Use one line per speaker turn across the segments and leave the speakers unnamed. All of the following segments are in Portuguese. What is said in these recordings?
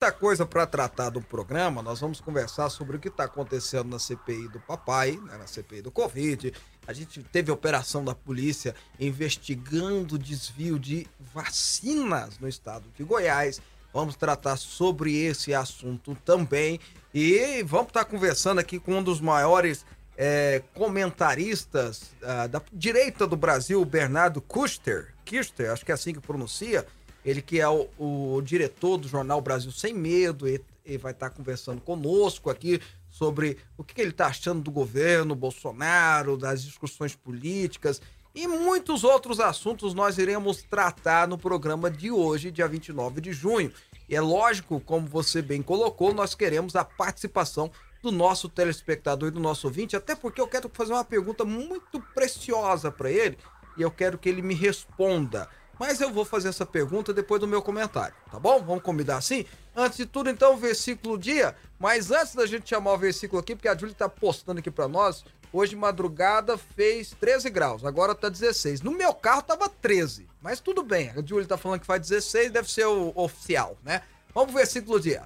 muita coisa para tratar do programa. Nós vamos conversar sobre o que está acontecendo na CPI do papai, né, na CPI do Covid. A gente teve operação da polícia investigando desvio de vacinas no estado de Goiás. Vamos tratar sobre esse assunto também. E vamos estar tá conversando aqui com um dos maiores é, comentaristas uh, da direita do Brasil, Bernardo Kuster. Kuster, acho que é assim que pronuncia ele que é o, o diretor do jornal Brasil Sem Medo, e, vai estar conversando conosco aqui sobre o que, que ele está achando do governo Bolsonaro, das discussões políticas e muitos outros assuntos nós iremos tratar no programa de hoje, dia 29 de junho. E é lógico, como você bem colocou, nós queremos a participação do nosso telespectador e do nosso ouvinte, até porque eu quero fazer uma pergunta muito preciosa para ele e eu quero que ele me responda. Mas eu vou fazer essa pergunta depois do meu comentário, tá bom? Vamos combinar assim? Antes de tudo, então, o versículo dia. Mas antes da gente chamar o versículo aqui, porque a Júlia tá postando aqui para nós, hoje madrugada fez 13 graus, agora tá 16. No meu carro tava 13, mas tudo bem. A Júlia tá falando que faz 16, deve ser o oficial, né? Vamos pro versículo dia.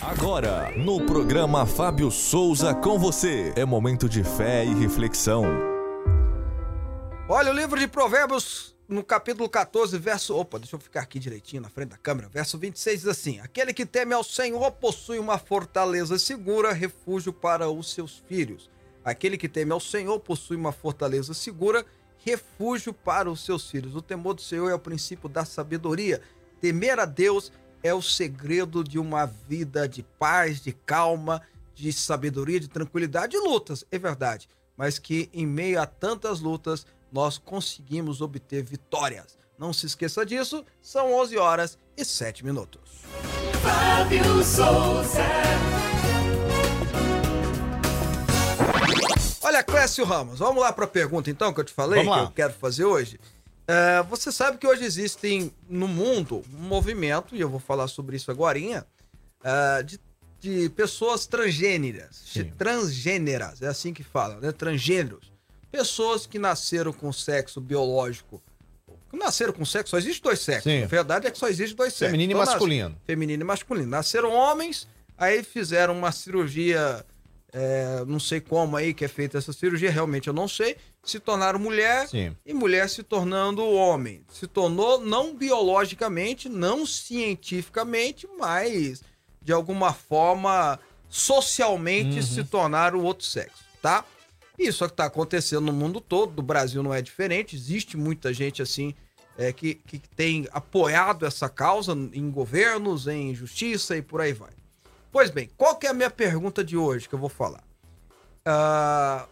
Agora, no programa Fábio Souza com você, é momento de fé e reflexão.
Olha, o livro de Provérbios no capítulo 14, verso. Opa, deixa eu ficar aqui direitinho na frente da câmera. Verso 26 diz assim: Aquele que teme ao Senhor possui uma fortaleza segura, refúgio para os seus filhos. Aquele que teme ao Senhor possui uma fortaleza segura, refúgio para os seus filhos. O temor do Senhor é o princípio da sabedoria. Temer a Deus é o segredo de uma vida de paz, de calma, de sabedoria, de tranquilidade e lutas, é verdade. Mas que em meio a tantas lutas, nós conseguimos obter vitórias. Não se esqueça disso, são 11 horas e 7 minutos. Fábio Souza. Olha, Clécio Ramos, vamos lá para a pergunta então que eu te falei, que eu quero fazer hoje. É, você sabe que hoje existem no mundo um movimento, e eu vou falar sobre isso agora, é, de, de pessoas transgêneras. Sim. Transgêneras, é assim que fala, né? Transgêneros pessoas que nasceram com sexo biológico. Nasceram com sexo, só existe dois sexos. Sim. A verdade é que só existe dois sexos.
Feminino então, e masculino.
Nas... Feminino e masculino. Nasceram homens, aí fizeram uma cirurgia, é, não sei como aí que é feita essa cirurgia, realmente eu não sei. Se tornaram mulher Sim. e mulher se tornando homem. Se tornou não biologicamente, não cientificamente, mas de alguma forma socialmente uhum. se tornaram o outro sexo, tá? Isso é que está acontecendo no mundo todo, do Brasil não é diferente. Existe muita gente assim é, que, que tem apoiado essa causa em governos, em justiça e por aí vai. Pois bem, qual que é a minha pergunta de hoje que eu vou falar? Uh,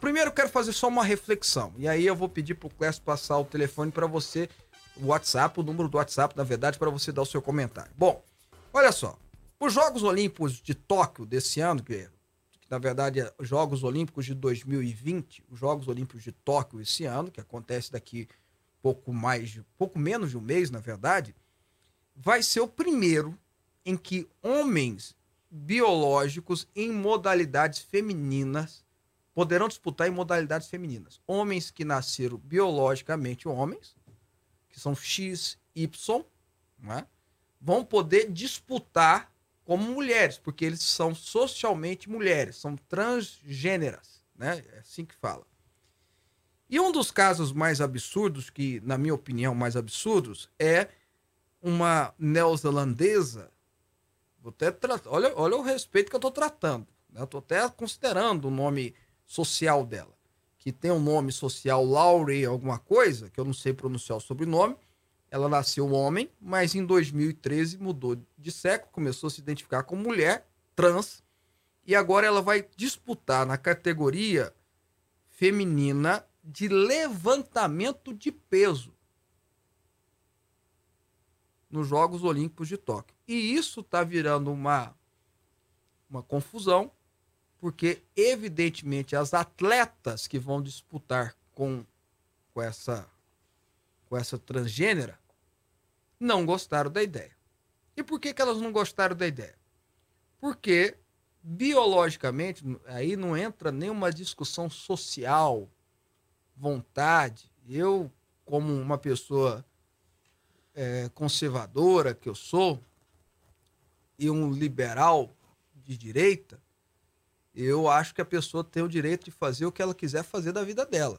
primeiro eu quero fazer só uma reflexão. E aí eu vou pedir para o Clécio passar o telefone para você, o WhatsApp, o número do WhatsApp, na verdade, para você dar o seu comentário. Bom, olha só. Os Jogos Olímpicos de Tóquio desse ano, que na verdade, é Jogos Olímpicos de 2020, os Jogos Olímpicos de Tóquio esse ano, que acontece daqui pouco mais, pouco menos de um mês, na verdade, vai ser o primeiro em que homens biológicos em modalidades femininas poderão disputar em modalidades femininas. Homens que nasceram biologicamente homens, que são X, Y, é? vão poder disputar como mulheres, porque eles são socialmente mulheres, são transgêneras, né? É assim que fala. E um dos casos mais absurdos, que na minha opinião mais absurdos, é uma neozelandesa. Vou até olha, olha o respeito que eu estou tratando. Né? Eu estou até considerando o nome social dela, que tem um nome social Laurie alguma coisa, que eu não sei pronunciar o sobrenome ela nasceu homem, mas em 2013 mudou de sexo, começou a se identificar como mulher trans e agora ela vai disputar na categoria feminina de levantamento de peso nos Jogos Olímpicos de Tóquio. E isso está virando uma, uma confusão, porque, evidentemente, as atletas que vão disputar com, com, essa, com essa transgênera não gostaram da ideia. E por que, que elas não gostaram da ideia? Porque, biologicamente, aí não entra nenhuma discussão social, vontade. Eu, como uma pessoa é, conservadora que eu sou, e um liberal de direita, eu acho que a pessoa tem o direito de fazer o que ela quiser fazer da vida dela.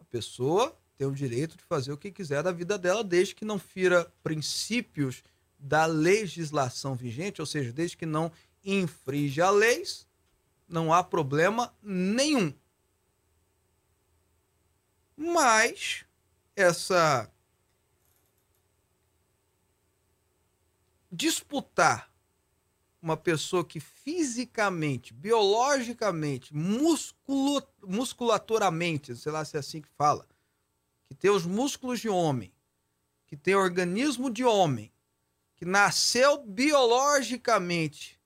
A pessoa tem o direito de fazer o que quiser da vida dela, desde que não fira princípios da legislação vigente, ou seja, desde que não infrinja leis, não há problema nenhum. Mas essa disputar uma pessoa que fisicamente, biologicamente, musculo, musculaturamente, sei lá se é assim que fala, que tem os músculos de homem, que tem organismo de homem, que nasceu biologicamente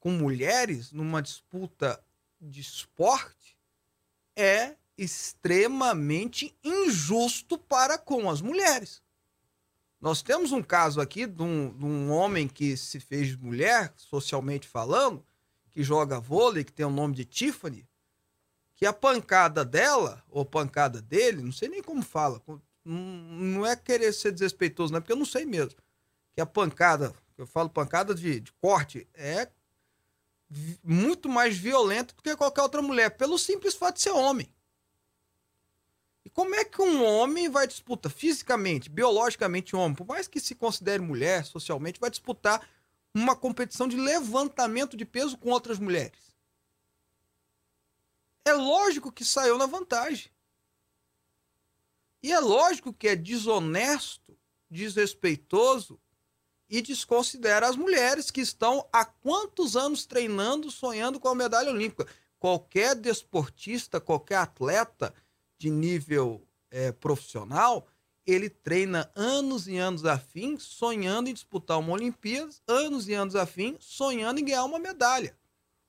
com mulheres numa disputa de esporte, é extremamente injusto para com as mulheres. Nós temos um caso aqui de um, de um, homem que se fez mulher, socialmente falando, que joga vôlei, que tem o nome de Tiffany, que a pancada dela, ou pancada dele, não sei nem como fala, não é querer ser desrespeitoso, não é porque eu não sei mesmo, que a pancada, eu falo pancada de, de corte, é muito mais violenta do que qualquer outra mulher, pelo simples fato de ser homem. E como é que um homem vai disputar fisicamente, biologicamente homem, por mais que se considere mulher socialmente, vai disputar uma competição de levantamento de peso com outras mulheres? É lógico que saiu na vantagem. E é lógico que é desonesto, desrespeitoso e desconsidera as mulheres que estão há quantos anos treinando, sonhando com a medalha olímpica. Qualquer desportista, qualquer atleta de nível é, profissional, ele treina anos e anos a fim, sonhando em disputar uma Olimpíada, anos e anos a fim, sonhando em ganhar uma medalha.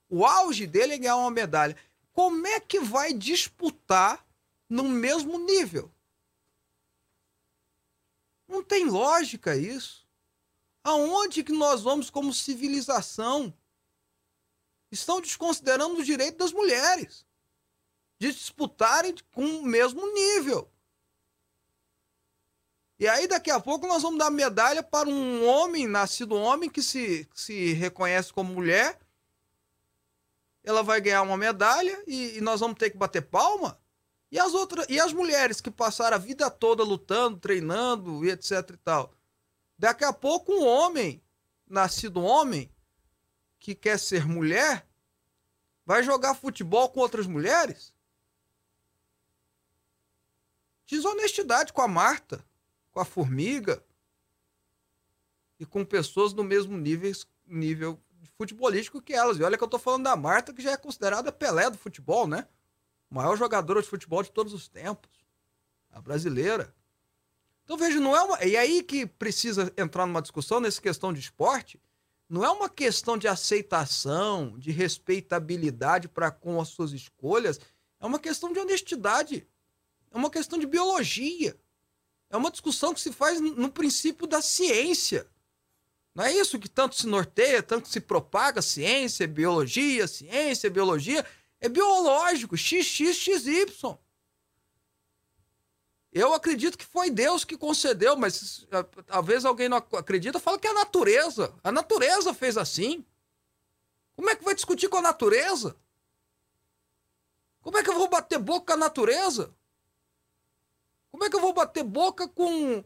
O auge dele é ganhar uma medalha. Como é que vai disputar no mesmo nível? Não tem lógica isso. Aonde que nós vamos como civilização? Estão desconsiderando o direito das mulheres de disputarem com o mesmo nível. E aí, daqui a pouco, nós vamos dar medalha para um homem, nascido homem, que se, se reconhece como mulher. Ela vai ganhar uma medalha e, e nós vamos ter que bater palma. E as outras, e as mulheres que passaram a vida toda lutando, treinando e etc e tal. Daqui a pouco, um homem, nascido homem, que quer ser mulher, vai jogar futebol com outras mulheres? desonestidade com a Marta, com a Formiga e com pessoas do mesmo nível, nível futebolístico que elas. E olha que eu tô falando da Marta, que já é considerada Pelé do futebol, né? maior jogadora de futebol de todos os tempos. A brasileira. Então veja, não é uma. E aí que precisa entrar numa discussão nessa questão de esporte. Não é uma questão de aceitação, de respeitabilidade para com as suas escolhas. É uma questão de honestidade. É uma questão de biologia. É uma discussão que se faz no princípio da ciência. Não é isso que tanto se norteia, tanto se propaga ciência, biologia, ciência, biologia. É biológico, XXXY. Eu acredito que foi Deus que concedeu, mas talvez alguém não acredita, fala que é a natureza. A natureza fez assim. Como é que vai discutir com a natureza? Como é que eu vou bater boca com a natureza? Como é que eu vou bater boca com.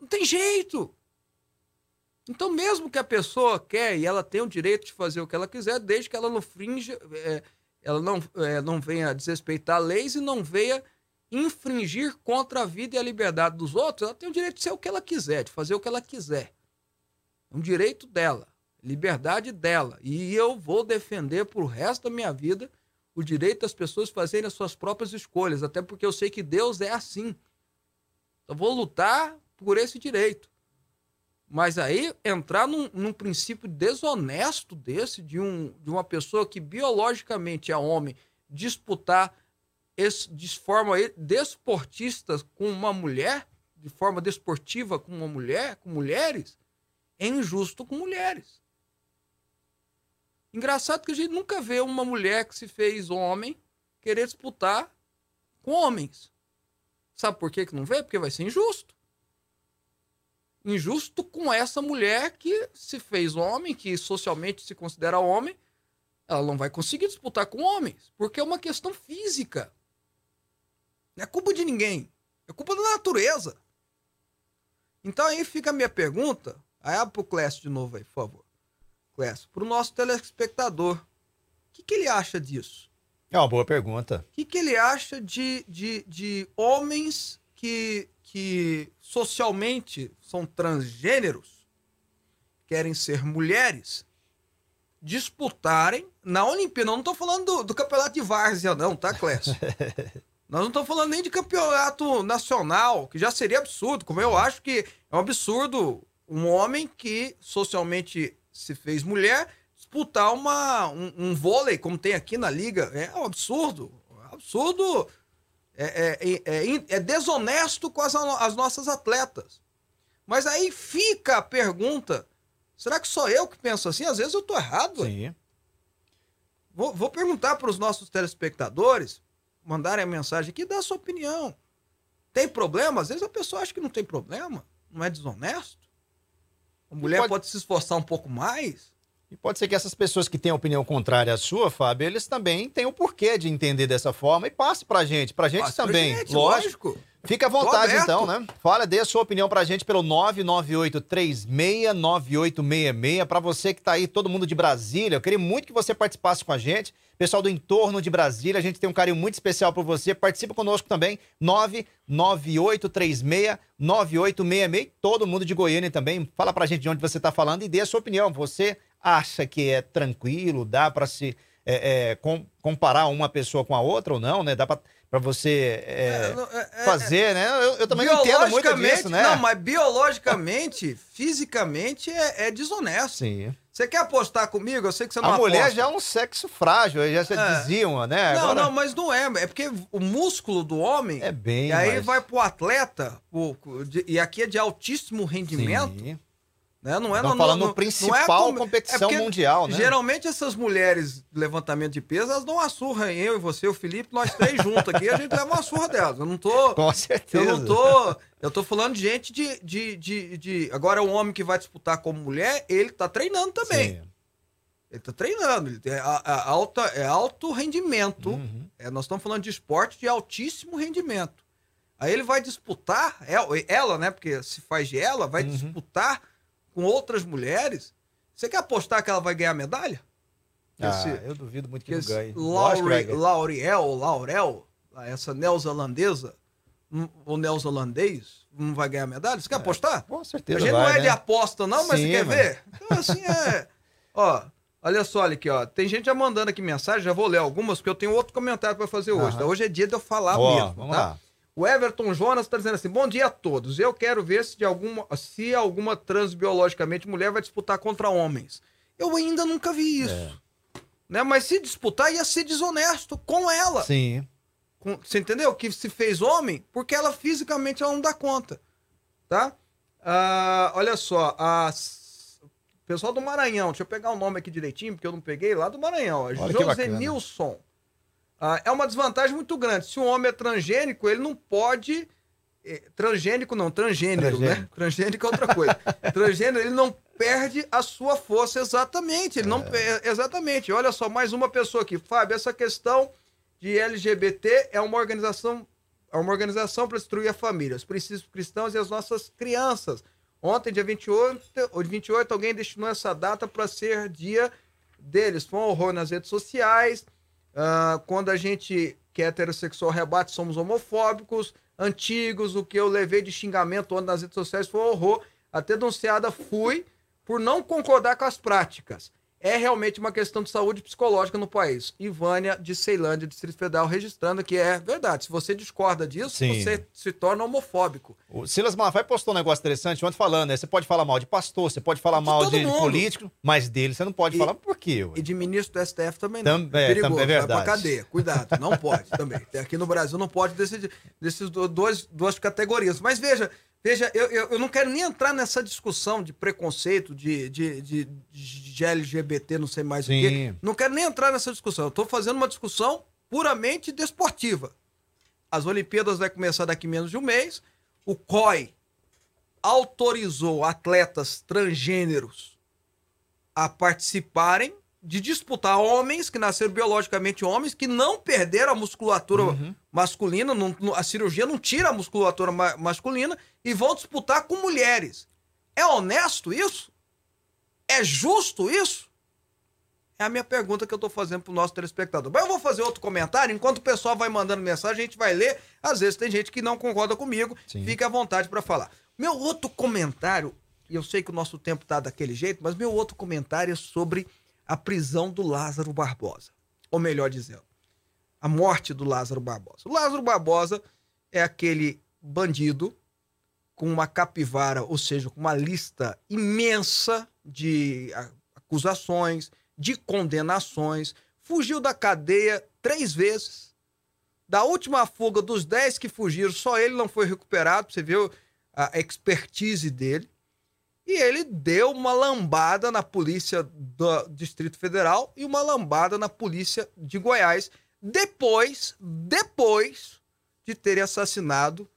Não tem jeito. Então, mesmo que a pessoa quer e ela tem o direito de fazer o que ela quiser, desde que ela não fringe, é, ela não, é, não venha desrespeitar leis e não venha infringir contra a vida e a liberdade dos outros, ela tem o direito de ser o que ela quiser, de fazer o que ela quiser. É um direito dela, liberdade dela. E eu vou defender pro resto da minha vida o direito das pessoas fazerem as suas próprias escolhas, até porque eu sei que Deus é assim. Então vou lutar por esse direito. Mas aí entrar num, num princípio desonesto desse, de, um, de uma pessoa que biologicamente é homem, disputar esse, de forma desportista com uma mulher, de forma desportiva com uma mulher, com mulheres, é injusto com mulheres. Engraçado que a gente nunca vê uma mulher que se fez homem querer disputar com homens. Sabe por que, que não vê? Porque vai ser injusto. Injusto com essa mulher que se fez homem, que socialmente se considera homem, ela não vai conseguir disputar com homens, porque é uma questão física. Não é culpa de ninguém, é culpa da natureza. Então aí fica a minha pergunta, aí abre pro Clécio de novo aí, por favor. Clécio, pro nosso telespectador, o que, que ele acha disso?
É uma boa pergunta.
O que, que ele acha de, de, de homens que, que socialmente são transgêneros, querem ser mulheres, disputarem na Olimpíada. Não estou falando do, do, campeonato de várzea, não, tá, Clécio? Nós não estamos falando nem de campeonato nacional, que já seria absurdo, como eu acho que é um absurdo um homem que socialmente se fez mulher disputar uma, um, um vôlei, como tem aqui na liga. É um absurdo. absurdo. É, é, é, é, é desonesto com as, as nossas atletas. Mas aí fica a pergunta: será que sou eu que penso assim? Às vezes eu estou errado. Sim. Vou, vou perguntar para os nossos telespectadores, mandarem a mensagem aqui, dá a sua opinião. Tem problema? Às vezes a pessoa acha que não tem problema, não é desonesto. A mulher pode... pode se esforçar um pouco mais.
E pode ser que essas pessoas que têm opinião contrária à sua, Fábio, eles também têm o porquê de entender dessa forma e passe pra gente. Pra gente passe também, pra gente, lógico. lógico. Fica à vontade então, né? Fala, dê a sua opinião pra gente pelo 998369866. Pra você que tá aí, todo mundo de Brasília, eu queria muito que você participasse com a gente. Pessoal do entorno de Brasília, a gente tem um carinho muito especial por você. Participa conosco também, 998369866. Todo mundo de Goiânia também. Fala pra gente de onde você tá falando e dê a sua opinião. Você acha que é tranquilo, dá para se é, é, com, comparar uma pessoa com a outra ou não, né? Dá para você é, é, é, fazer, né? Eu, eu também não entendo muito disso, né?
Não, mas biologicamente, fisicamente é, desonesto. Sim. Você quer apostar comigo? Eu sei que você não
A mulher aposta. já é um sexo frágil, já se diziam, né?
Não, Agora... não, mas não é. É porque o músculo do homem.
É bem.
E aí mas... vai pro atleta, e aqui é de altíssimo rendimento. Sim né? Não é
Estamos falando no, no principal é competição é mundial, né?
Geralmente essas mulheres de levantamento de peso, elas dão uma surra em eu e você, o Felipe, nós três juntos aqui, a gente leva uma surra delas. Eu não tô.
Com certeza.
Eu não tô. Eu tô falando de gente de. de, de, de... Agora, o homem que vai disputar como mulher, ele tá treinando também. Sim. Ele tá treinando. Ele tem a, a alta, é alto rendimento. Uhum. É, nós estamos falando de esporte de altíssimo rendimento. Aí ele vai disputar, ela, né? Porque se faz de ela, vai uhum. disputar com outras mulheres, você quer apostar que ela vai ganhar medalha?
Ah, esse, eu duvido muito que, que não ganhe.
Laure, Lauriel, Laurel, essa neozelandesa, ou neozelandês, não vai ganhar medalha? Você quer é, apostar?
Com certeza.
A gente
vai,
não é
né?
de aposta, não, mas Sim, você quer mas... ver? Então, assim, é. ó, olha só, olha aqui, ó. Tem gente já mandando aqui mensagem, já vou ler algumas, porque eu tenho outro comentário para fazer hoje. Tá? Hoje é dia de eu falar mesmo. Vamos tá? lá. O Everton Jonas está dizendo assim: bom dia a todos. Eu quero ver se, de alguma, se alguma transbiologicamente mulher vai disputar contra homens. Eu ainda nunca vi isso. É. Né? Mas se disputar, ia ser desonesto com ela.
Sim.
Com, você entendeu? Que se fez homem porque ela fisicamente ela não dá conta. Tá? Ah, olha só, a pessoal do Maranhão, deixa eu pegar o nome aqui direitinho, porque eu não peguei lá do Maranhão. José Nilson. Ah, é uma desvantagem muito grande. Se um homem é transgênico, ele não pode. Eh, transgênico não, transgênero, né? transgênico. né? Transgênico é outra coisa. transgênero, ele não perde a sua força exatamente. Ele é. não exatamente. Olha só, mais uma pessoa aqui. Fábio, essa questão de LGBT é uma organização é uma organização para destruir a família, os princípios cristãos e as nossas crianças. Ontem, dia 28, ou 28 alguém destinou essa data para ser dia deles. Foi um horror nas redes sociais. Uh, quando a gente que é heterossexual rebate, somos homofóbicos, antigos, o que eu levei de xingamento nas redes sociais foi horror. Até denunciada fui por não concordar com as práticas é realmente uma questão de saúde psicológica no país. Ivânia de Ceilândia, Distrito Federal, registrando que é verdade. Se você discorda disso, Sim. você se torna homofóbico.
O Silas Malafaia postou um negócio interessante ontem falando, né? Você pode falar mal de pastor, você pode falar de mal de mundo. político, mas dele você não pode e, falar por quê? Ué?
E de ministro do STF também não.
Tam, é, perigoso, também é verdade.
vai pra cadeia. Cuidado, não pode também. Aqui no Brasil não pode decidir desses dois, duas categorias. Mas veja, Veja, eu, eu, eu, não quero nem entrar nessa discussão de preconceito, de, de, de, de LGBT, não sei mais Sim. o quê. Não quero nem entrar nessa discussão. Eu estou fazendo uma discussão puramente desportiva. As Olimpíadas vai começar daqui menos de um mês. O COI, autorizou atletas transgêneros a participarem de disputar homens que nasceram biologicamente homens, que não perderam a musculatura uhum. masculina, não, a cirurgia não tira a musculatura ma masculina, e vão disputar com mulheres. É honesto isso? É justo isso? É a minha pergunta que eu estou fazendo para o nosso telespectador. Mas eu vou fazer outro comentário, enquanto o pessoal vai mandando mensagem, a gente vai ler. Às vezes tem gente que não concorda comigo, Sim. fique à vontade para falar. Meu outro comentário, e eu sei que o nosso tempo está daquele jeito, mas meu outro comentário é sobre a prisão do Lázaro Barbosa. Ou melhor dizendo, a morte do Lázaro Barbosa. O Lázaro Barbosa é aquele bandido com uma capivara, ou seja, com uma lista imensa de acusações, de condenações, fugiu da cadeia três vezes. Da última fuga dos dez que fugiram, só ele não foi recuperado. Você viu a expertise dele. E ele deu uma lambada na polícia do Distrito Federal e uma lambada na polícia de Goiás, depois, depois de ter assassinado,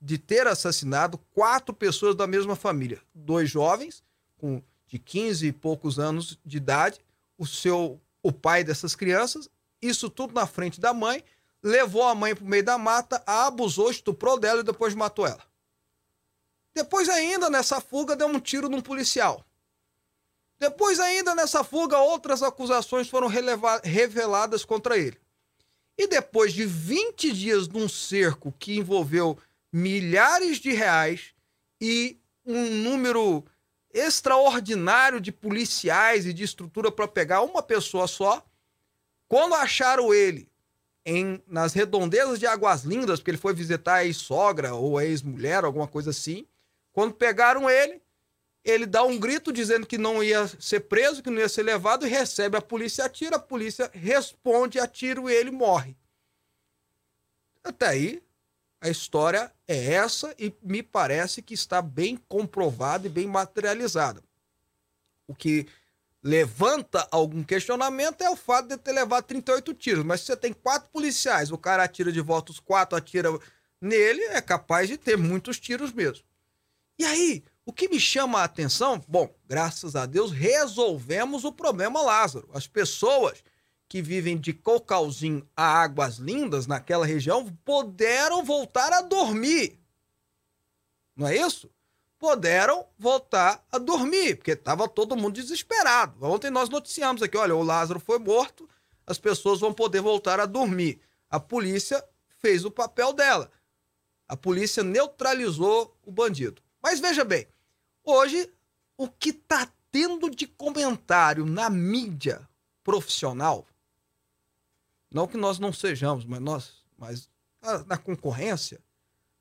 de ter assassinado quatro pessoas da mesma família, dois jovens com de 15 e poucos anos de idade, o seu o pai dessas crianças, isso tudo na frente da mãe, levou a mãe para o meio da mata, a abusou, estuprou dela e depois matou ela. Depois, ainda nessa fuga, deu um tiro num policial. Depois, ainda nessa fuga, outras acusações foram reveladas contra ele. E depois de 20 dias num cerco que envolveu milhares de reais e um número extraordinário de policiais e de estrutura para pegar uma pessoa só, quando acharam ele em, nas redondezas de Águas Lindas, porque ele foi visitar a ex-sogra ou a ex-mulher, alguma coisa assim, quando pegaram ele, ele dá um grito dizendo que não ia ser preso, que não ia ser levado, e recebe a polícia atira. A polícia responde, atira e ele morre. Até aí, a história é essa e me parece que está bem comprovada e bem materializada. O que levanta algum questionamento é o fato de ter levado 38 tiros. Mas se você tem quatro policiais, o cara atira de volta, os quatro atira nele, é capaz de ter muitos tiros mesmo. E aí, o que me chama a atenção, bom, graças a Deus resolvemos o problema Lázaro. As pessoas que vivem de Cocalzinho a Águas Lindas, naquela região, puderam voltar a dormir. Não é isso? Puderam voltar a dormir, porque estava todo mundo desesperado. Ontem nós noticiamos aqui: olha, o Lázaro foi morto, as pessoas vão poder voltar a dormir. A polícia fez o papel dela. A polícia neutralizou o bandido. Mas veja bem, hoje o que está tendo de comentário na mídia profissional, não que nós não sejamos, mas nós, mas na, concorrência,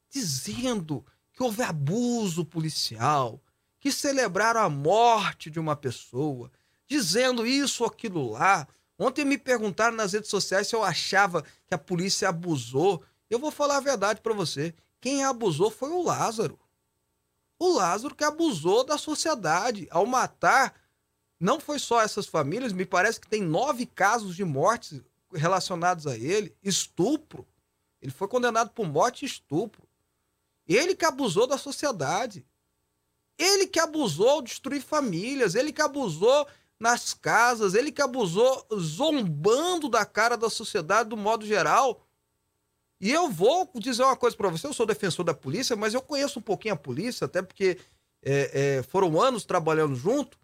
dizendo que houve abuso policial, que celebraram a morte de uma pessoa, dizendo isso ou aquilo lá. Ontem me perguntaram nas redes sociais se eu achava que a polícia abusou. Eu vou falar a verdade para você. Quem abusou foi o Lázaro o Lázaro que abusou da sociedade ao matar. Não foi só essas famílias, me parece que tem nove casos de mortes relacionados a ele. Estupro. Ele foi condenado por morte e estupro. Ele que abusou da sociedade. Ele que abusou destruir famílias. Ele que abusou nas casas. Ele que abusou zombando da cara da sociedade do modo geral. E eu vou dizer uma coisa para você: eu sou defensor da polícia, mas eu conheço um pouquinho a polícia, até porque é, é, foram anos trabalhando junto.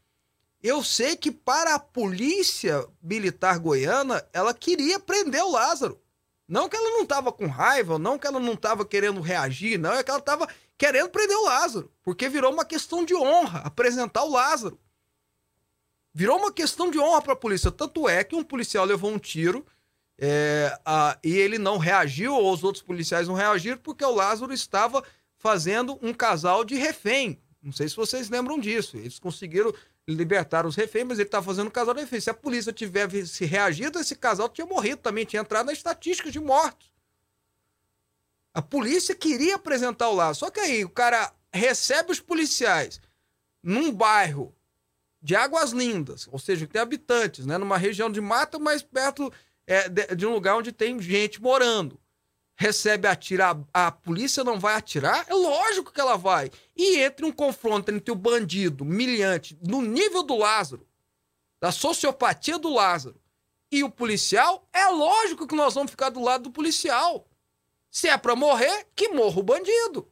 Eu sei que para a polícia militar goiana, ela queria prender o Lázaro. Não que ela não estava com raiva, não que ela não estava querendo reagir, não, é que ela estava querendo prender o Lázaro, porque virou uma questão de honra apresentar o Lázaro. Virou uma questão de honra para a polícia. Tanto é que um policial levou um tiro é, a, e ele não reagiu, ou os outros policiais não reagiram, porque o Lázaro estava fazendo um casal de refém. Não sei se vocês lembram disso. Eles conseguiram libertar os reféns, mas ele estava fazendo um casal de refém. Se a polícia tivesse se reagido, esse casal tinha morrido também, tinha entrado na estatística de mortos. A polícia queria apresentar o Lázaro. Só que aí o cara recebe os policiais num bairro de Águas Lindas, ou seja, que tem habitantes, né? numa região de mata, mas perto é, de, de, um lugar onde tem gente morando. recebe atira, a, a polícia não vai atirar? É lógico que ela vai. E entre um confronto entre o bandido, milhante, no nível do Lázaro, da sociopatia do Lázaro, e o policial, é lógico que nós vamos ficar do lado do policial. Se é para morrer, que morra o bandido.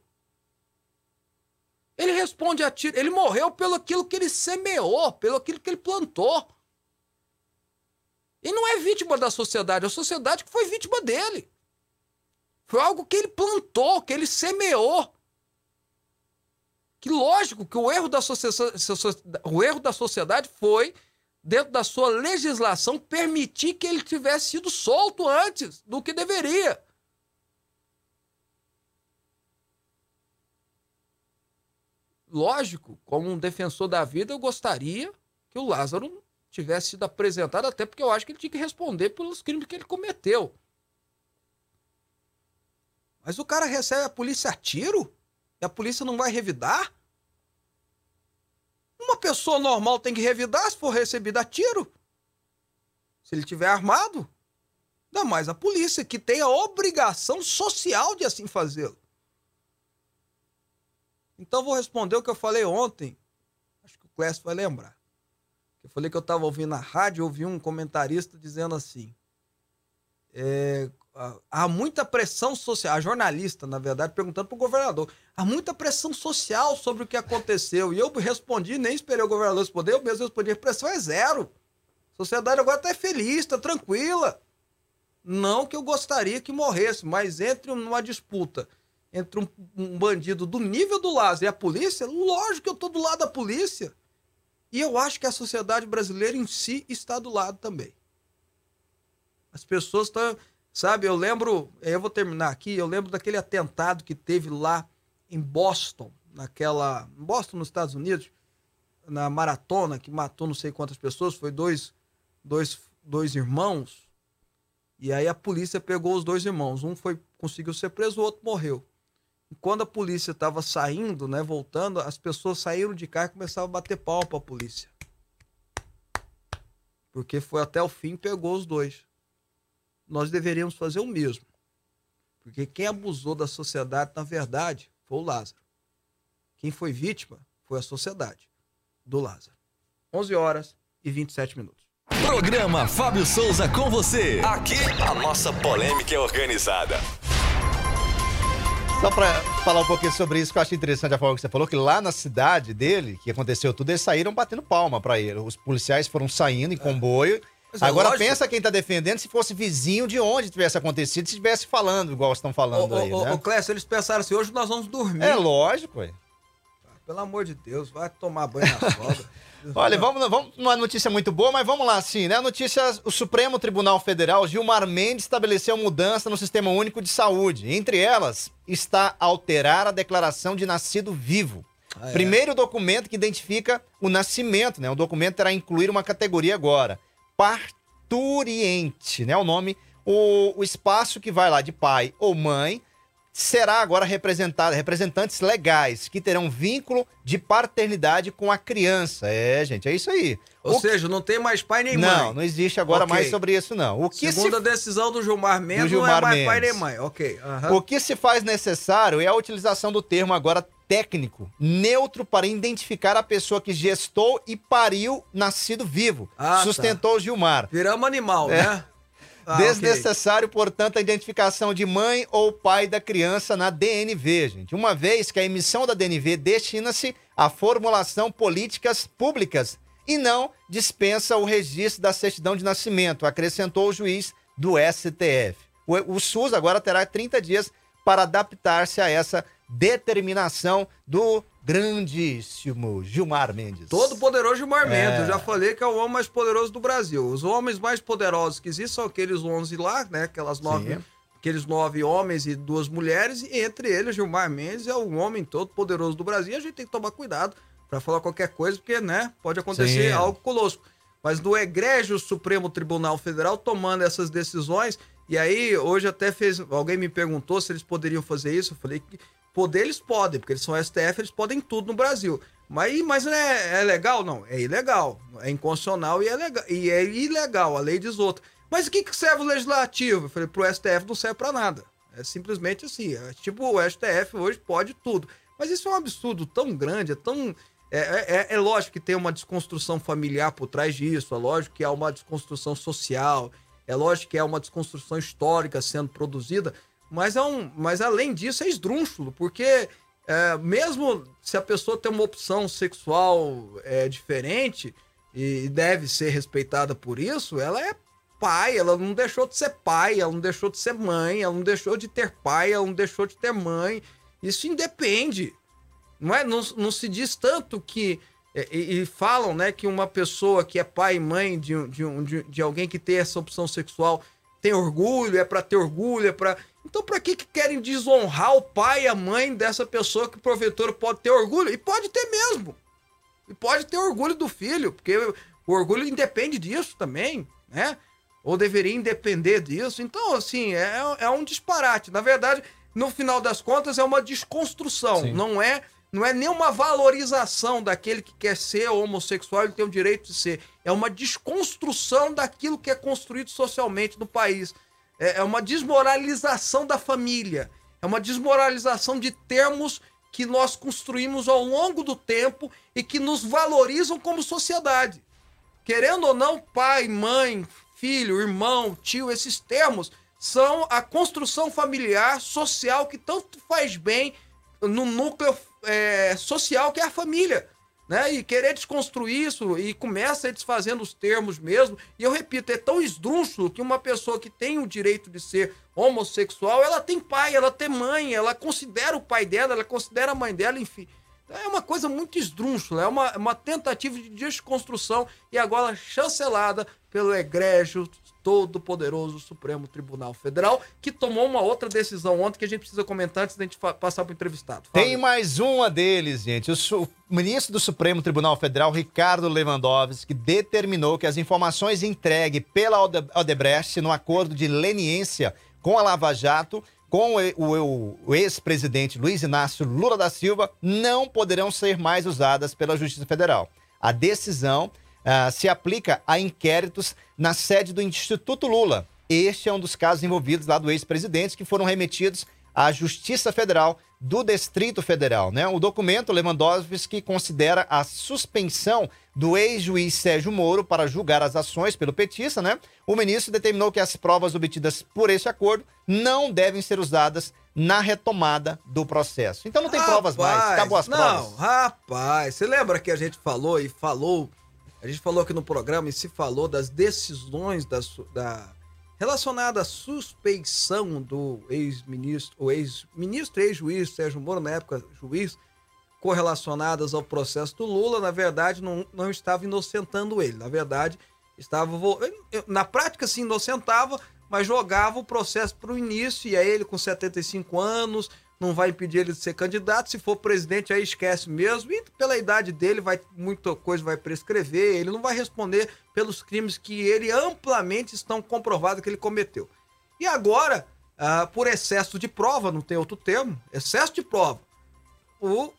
Ele responde a tiro. Ele morreu pelo aquilo que ele semeou, pelo aquilo que ele plantou. Ele não é vítima da sociedade, é a sociedade que foi vítima dele. Foi algo que ele plantou, que ele semeou. Que lógico que o erro da, o erro da sociedade foi, dentro da sua legislação, permitir que ele tivesse sido solto antes do que deveria. Lógico, como um defensor da vida, eu gostaria que o Lázaro tivesse sido apresentado, até porque eu acho que ele tinha que responder pelos crimes que ele cometeu. Mas o cara recebe a polícia a tiro e a polícia não vai revidar? Uma pessoa normal tem que revidar se for recebida a tiro. Se ele tiver armado. Ainda mais a polícia, que tem a obrigação social de assim fazê-lo. Então vou responder o que eu falei ontem. Acho que o Clécio vai lembrar. Eu falei que eu estava ouvindo na rádio, ouvi um comentarista dizendo assim: é, há muita pressão social, a jornalista, na verdade, perguntando para o governador, há muita pressão social sobre o que aconteceu. E eu respondi, nem esperei o governador responder, eu mesmo respondi, a pressão é zero. A sociedade agora está feliz, está tranquila. Não que eu gostaria que morresse, mas entre uma disputa entre um, um bandido do nível do Lázaro e a polícia, lógico que eu estou do lado da polícia. E eu acho que a sociedade brasileira em si está do lado também. As pessoas estão Sabe, eu lembro, eu vou terminar aqui, eu lembro daquele atentado que teve lá em Boston, naquela. Boston, nos Estados Unidos, na maratona, que matou não sei quantas pessoas, foi dois, dois, dois irmãos. E aí a polícia pegou os dois irmãos. Um foi conseguiu ser preso, o outro morreu. Quando a polícia estava saindo, né, voltando, as pessoas saíram de cá e começaram a bater pau para a polícia. Porque foi até o fim pegou os dois nós deveríamos fazer o mesmo. Porque quem abusou da sociedade, na verdade, foi o Lázaro. Quem foi vítima foi a sociedade do Lázaro. 11 horas e 27 minutos.
Programa Fábio Souza com você. Aqui a nossa polêmica é organizada.
Só para falar um pouquinho sobre isso, que eu acho interessante a forma que você falou, que lá na cidade dele, que aconteceu tudo, eles saíram batendo palma para ele. Os policiais foram saindo em comboio é Agora lógico. pensa quem tá defendendo se fosse vizinho de onde tivesse acontecido, se estivesse falando igual estão falando
ô,
aí,
ô,
né?
Ô, Clécio, eles pensaram assim, hoje nós vamos dormir.
É lógico, ué.
Pelo amor de Deus, vai tomar banho na sogra.
Olha, vamos, vamos numa notícia muito boa, mas vamos lá, sim, né? A notícia: o Supremo Tribunal Federal, Gilmar Mendes, estabeleceu mudança no Sistema Único de Saúde. Entre elas, está alterar a declaração de nascido vivo. Ah, é? Primeiro documento que identifica o nascimento, né? O documento terá incluir uma categoria agora. Part parturiente, né? O nome, o, o espaço que vai lá de pai ou mãe será agora representado representantes legais que terão vínculo de paternidade com a criança. É, gente, é isso aí.
Ou o seja, não tem mais pai nem mãe.
Não, não existe agora okay. mais sobre isso não.
O que Segundo se... a decisão do Gilmar Mendes, do Gilmar não é mais Mendes. pai nem mãe. OK.
Uhum. O que se faz necessário é a utilização do termo agora técnico, neutro para identificar a pessoa que gestou e pariu nascido vivo. Ah, tá. sustentou tá. Gilmar.
Viramos animal, é. né?
Ah, Desnecessário, okay. portanto, a identificação de mãe ou pai da criança na DNV, gente. Uma vez que a emissão da DNV destina-se à formulação políticas públicas e não dispensa o registro da certidão de nascimento, acrescentou o juiz do STF. O, o SUS agora terá 30 dias para adaptar-se a essa determinação do grandíssimo Gilmar Mendes.
Todo poderoso Gilmar Mendes. É. Eu já falei que é o homem mais poderoso do Brasil. Os homens mais poderosos que existem são aqueles 11 lá, né? Aquelas nove, aqueles nove homens e duas mulheres. E entre eles, Gilmar Mendes é o homem todo poderoso do Brasil. E a gente tem que tomar cuidado para falar qualquer coisa, porque, né? Pode acontecer Sim. algo conosco. Mas do egrégio Supremo Tribunal Federal tomando essas decisões. E aí, hoje até fez. Alguém me perguntou se eles poderiam fazer isso. Eu falei que Poder eles podem, porque eles são STF, eles podem tudo no Brasil. Mas, mas é, é legal? Não, é ilegal. É inconstitucional e é, legal, e é ilegal, a lei diz outra. Mas o que, que serve o legislativo? Eu falei, pro STF não serve para nada. É simplesmente assim. É, tipo, o STF hoje pode tudo. Mas isso é um absurdo tão grande, é tão. É, é, é, é lógico que tem uma desconstrução familiar por trás disso, é lógico que há uma desconstrução social, é lógico que há uma desconstrução histórica sendo produzida, mas, é um, mas além disso é esdrúxulo, porque é, mesmo se a pessoa tem uma opção sexual é, diferente e deve ser respeitada por isso, ela é pai, ela não deixou de ser pai, ela não deixou de ser mãe, ela não deixou de ter pai, ela não deixou de ter mãe. Isso independe. Não, é? não, não se diz tanto que. É, e, e, falam né, que uma pessoa que é pai e mãe de, de, de, de alguém que tem essa opção sexual tem orgulho, é para ter orgulho, é para. Então, para que, que querem desonrar o pai e a mãe dessa pessoa que porventura pode ter orgulho? E pode ter mesmo. E pode ter orgulho do filho, porque o orgulho independe disso também, né? Ou deveria independer disso. Então, assim, é, é um disparate. Na verdade, no final das contas, é uma desconstrução. Sim. Não é não é nenhuma valorização daquele que quer ser homossexual, ele tem o direito de ser. É uma desconstrução daquilo que é construído socialmente no país. É, é uma desmoralização da família. É uma desmoralização de termos que nós construímos ao longo do tempo e que nos valorizam como sociedade. Querendo ou não, pai, mãe, filho, irmão, tio, esses termos são a construção familiar, social, que tanto faz bem no núcleo é, social que é a família. Né? E querer desconstruir isso e começa desfazendo os termos mesmo. E eu repito, é tão esdrúxulo que uma pessoa que tem o direito de ser homossexual, ela tem pai, ela tem mãe, ela considera o pai dela, ela considera a mãe dela, enfim. É uma coisa muito esdrúxula, é uma, uma tentativa de desconstrução e agora chancelada pelo egrégio todo-poderoso Supremo Tribunal Federal, que tomou uma outra decisão ontem que a gente precisa comentar antes da gente passar para o entrevistado.
Fala. Tem mais uma deles, gente. O, ministro do Supremo Tribunal Federal, Ricardo Lewandowski, determinou que as informações entregues pela Odebrecht no acordo de leniência com a Lava Jato com o ex-presidente Luiz Inácio Lula da Silva não poderão ser mais usadas pela Justiça Federal. A decisão uh, se aplica a inquéritos na sede do Instituto Lula. Este é um dos casos envolvidos lá do ex-presidente que foram remetidos à Justiça Federal do Distrito Federal. Né? O documento Lewandowski considera a suspensão do ex-juiz Sérgio Moro para julgar as ações pelo petista. Né? O ministro determinou que as provas obtidas por esse acordo não devem ser usadas na retomada do processo. Então não tem rapaz, provas mais, acabou as
não,
provas.
Não, rapaz, você lembra que a gente falou e falou, a gente falou aqui no programa e se falou das decisões da, da relacionada à suspeição do ex-ministro, o ex-ministro ex-juiz Sérgio Moro, na época juiz, correlacionadas ao processo do Lula, na verdade não, não estava inocentando ele, na verdade estava na prática se inocentava, mas jogava o processo para o início e aí ele com 75 anos não vai impedir ele de ser candidato. Se for presidente, aí esquece mesmo. E pela idade dele, vai muita coisa vai prescrever. Ele não vai responder pelos crimes que ele amplamente estão comprovados que ele cometeu. E agora, ah, por excesso de prova, não tem outro termo, excesso de prova, o,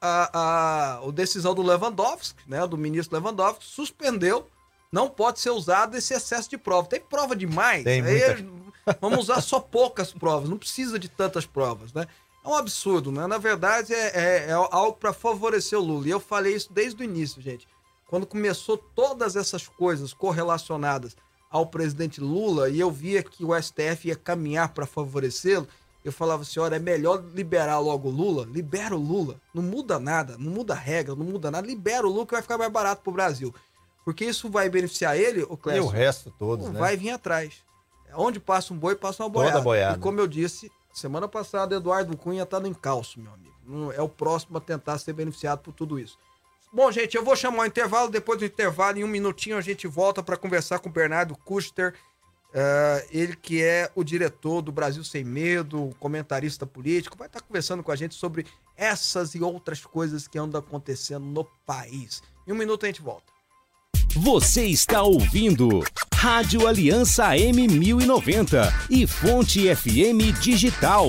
a, a, a decisão do Lewandowski, né, do ministro Lewandowski, suspendeu. Não pode ser usado esse excesso de prova. Tem prova demais.
Tem
Aí, muita... vamos usar só poucas provas. Não precisa de tantas provas, né? É um absurdo, né? Na verdade, é, é, é algo para favorecer o Lula. E eu falei isso desde o início, gente. Quando começou todas essas coisas correlacionadas ao presidente Lula e eu via que o STF ia caminhar para favorecê-lo, eu falava assim: olha, é melhor liberar logo o Lula. Libera o Lula. Não muda nada, não muda regra, não muda nada. Libera o Lula que vai ficar mais barato para o Brasil. Porque isso vai beneficiar ele, o Clécio.
E o resto todos,
né? Vai vir atrás. Onde passa um boi, passa uma boiada.
Toda boiada.
E como eu disse, Semana passada, Eduardo Cunha está no encalço, meu amigo. É o próximo a tentar ser beneficiado por tudo isso. Bom, gente, eu vou chamar o intervalo. Depois do intervalo, em um minutinho, a gente volta para conversar com o Bernardo Kuster. Uh, ele que é o diretor do Brasil Sem Medo, comentarista político, vai estar tá conversando com a gente sobre essas e outras coisas que andam acontecendo no país. Em um minuto a gente volta.
Você está ouvindo
Rádio Aliança M1090 e Fonte FM Digital.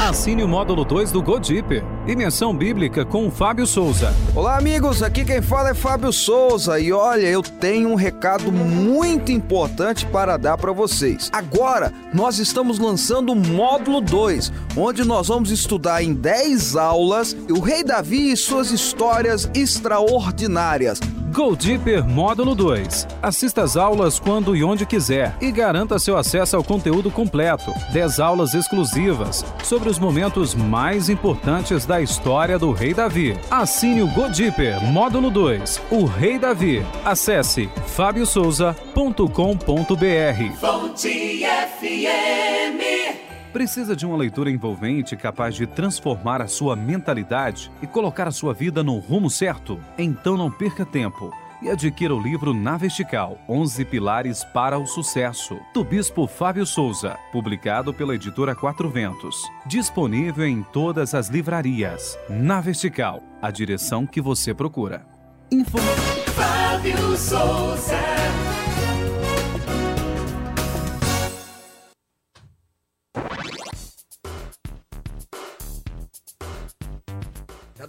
Assine o módulo 2 do Godipper. Dimensão Bíblica com Fábio Souza.
Olá, amigos. Aqui quem fala é Fábio Souza. E olha, eu tenho um recado muito importante para dar para vocês. Agora, nós estamos lançando o módulo 2, onde nós vamos estudar em 10 aulas o Rei Davi e suas histórias extraordinárias.
Go Deeper Módulo 2. Assista às aulas quando e onde quiser e garanta seu acesso ao conteúdo completo. 10 aulas exclusivas sobre os momentos mais importantes da história do Rei Davi. Assine o Go Deeper Módulo 2. O Rei Davi. Acesse fabiosouza.com.br. Fonte FM. Precisa de uma leitura envolvente capaz de transformar a sua mentalidade e colocar a sua vida no rumo certo? Então não perca tempo e adquira o livro Na Vertical 11 Pilares para o Sucesso, do Bispo Fábio Souza, publicado pela editora Quatro Ventos. Disponível em todas as livrarias. Na Vertical, a direção que você procura. Info... Fábio Souza.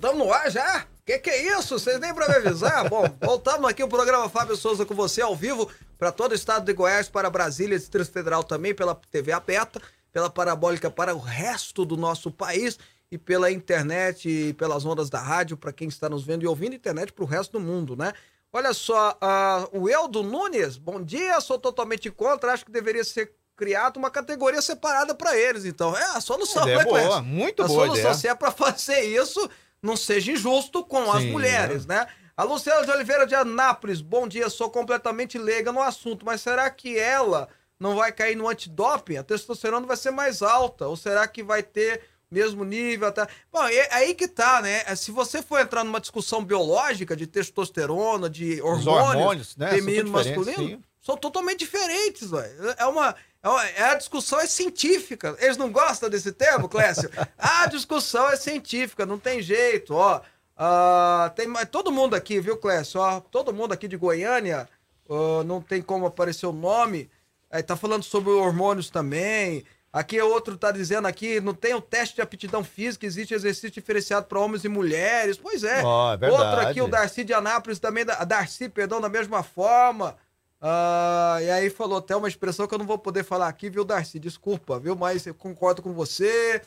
Estamos no ar já? Que que é isso? Vocês nem para me avisar? Bom, voltamos aqui o programa Fábio Souza com você ao vivo para todo o estado de Goiás, para Brasília, Distrito Federal também, pela TV aberta, pela parabólica para o resto do nosso país e pela internet e pelas ondas da rádio para quem está nos vendo e ouvindo, internet para o resto do mundo, né? Olha só, uh, o Eldo Nunes, bom dia, sou totalmente contra, acho que deveria ser criado uma categoria separada para eles, então. É a solução,
é,
né,
boa, muito
a
boa.
A solução, ideia. se é para fazer isso, não seja injusto com Sim, as mulheres, é. né? A Luciana de Oliveira de Anápolis, bom dia, sou completamente leiga no assunto, mas será que ela não vai cair no antidoping? A testosterona vai ser mais alta? Ou será que vai ter mesmo nível? Até... Bom, é aí que tá, né? É, se você for entrar numa discussão biológica de testosterona, de hormônios, hormônios né? feminino e masculino, sim. são totalmente diferentes, velho. É uma. É, a discussão é científica. Eles não gostam desse termo, Clécio? a discussão é científica, não tem jeito, ó. Uh, tem todo mundo aqui, viu, Clécio? Ó, todo mundo aqui de Goiânia, uh, não tem como aparecer o nome. Aí tá falando sobre hormônios também. Aqui outro tá dizendo aqui, não tem o teste de aptidão física, existe exercício diferenciado para homens e mulheres. Pois é.
Oh, é
outro aqui, o Darcy de Anápolis também, a Darcy, perdão, da mesma forma. Uh, e aí falou até uma expressão que eu não vou poder falar aqui, viu, Darcy? Desculpa, viu? Mas eu concordo com você.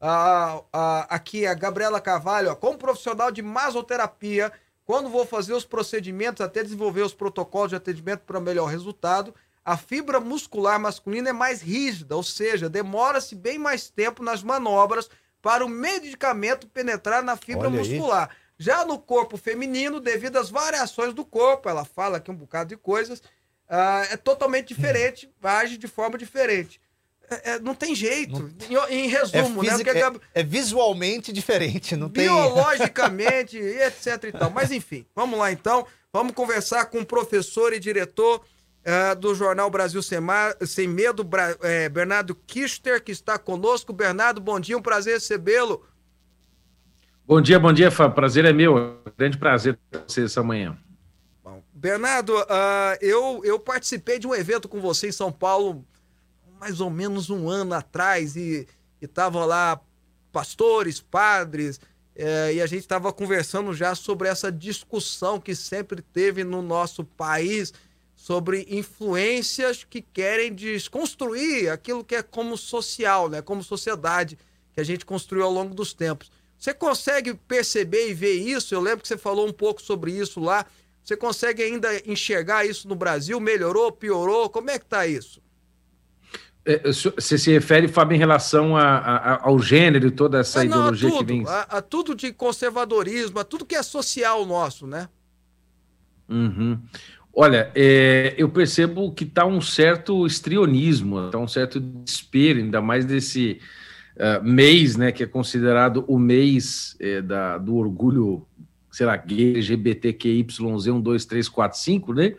Uh, uh, aqui a Gabriela Carvalho, ó, como profissional de masoterapia, quando vou fazer os procedimentos até desenvolver os protocolos de atendimento para melhor resultado, a fibra muscular masculina é mais rígida, ou seja, demora-se bem mais tempo nas manobras para o medicamento penetrar na fibra Olha muscular. Aí. Já no corpo feminino, devido às variações do corpo, ela fala aqui um bocado de coisas, uh, é totalmente diferente, age de forma diferente. É, é, não tem jeito. Não... Em, em, resumo,
é
né?
Porque, é, é, visualmente diferente, não
tem. Biologicamente, etc e tal. Mas enfim, vamos lá então. Vamos conversar com o professor e diretor uh, do Jornal Brasil Sem, Mar... Sem Medo, Bra... É, Bernardo Kister, que está conosco. Bernardo, bom dia, um prazer recebê-lo.
Bom dia, bom dia, Fábio. Prazer é meu. Grande prazer ter você essa manhã.
Bernardo, uh, eu, eu participei de um evento com você em São Paulo mais ou menos um ano atrás e estavam lá pastores, padres, eh, e a gente estava conversando já sobre essa discussão que sempre teve no nosso país sobre influências que querem desconstruir aquilo que é como social, né, como sociedade que a gente construiu ao longo dos tempos. Você consegue perceber e ver isso? Eu lembro que você falou um pouco sobre isso lá. Você consegue ainda enxergar isso no Brasil? Melhorou, piorou? Como é que está isso?
É, você se refere, Fábio, em relação a, a, ao gênero e toda essa não, ideologia
tudo,
que vem.
A, a, tudo de conservadorismo, a tudo que é social nosso, né?
Uhum. Olha, é, eu percebo que está um certo estrionismo, está um certo desespero, ainda mais desse uh, mês, né, que é considerado o mês é, da, do orgulho sei lá, gay, LGBTQYZ 1, 2, 3, 4, 5, né?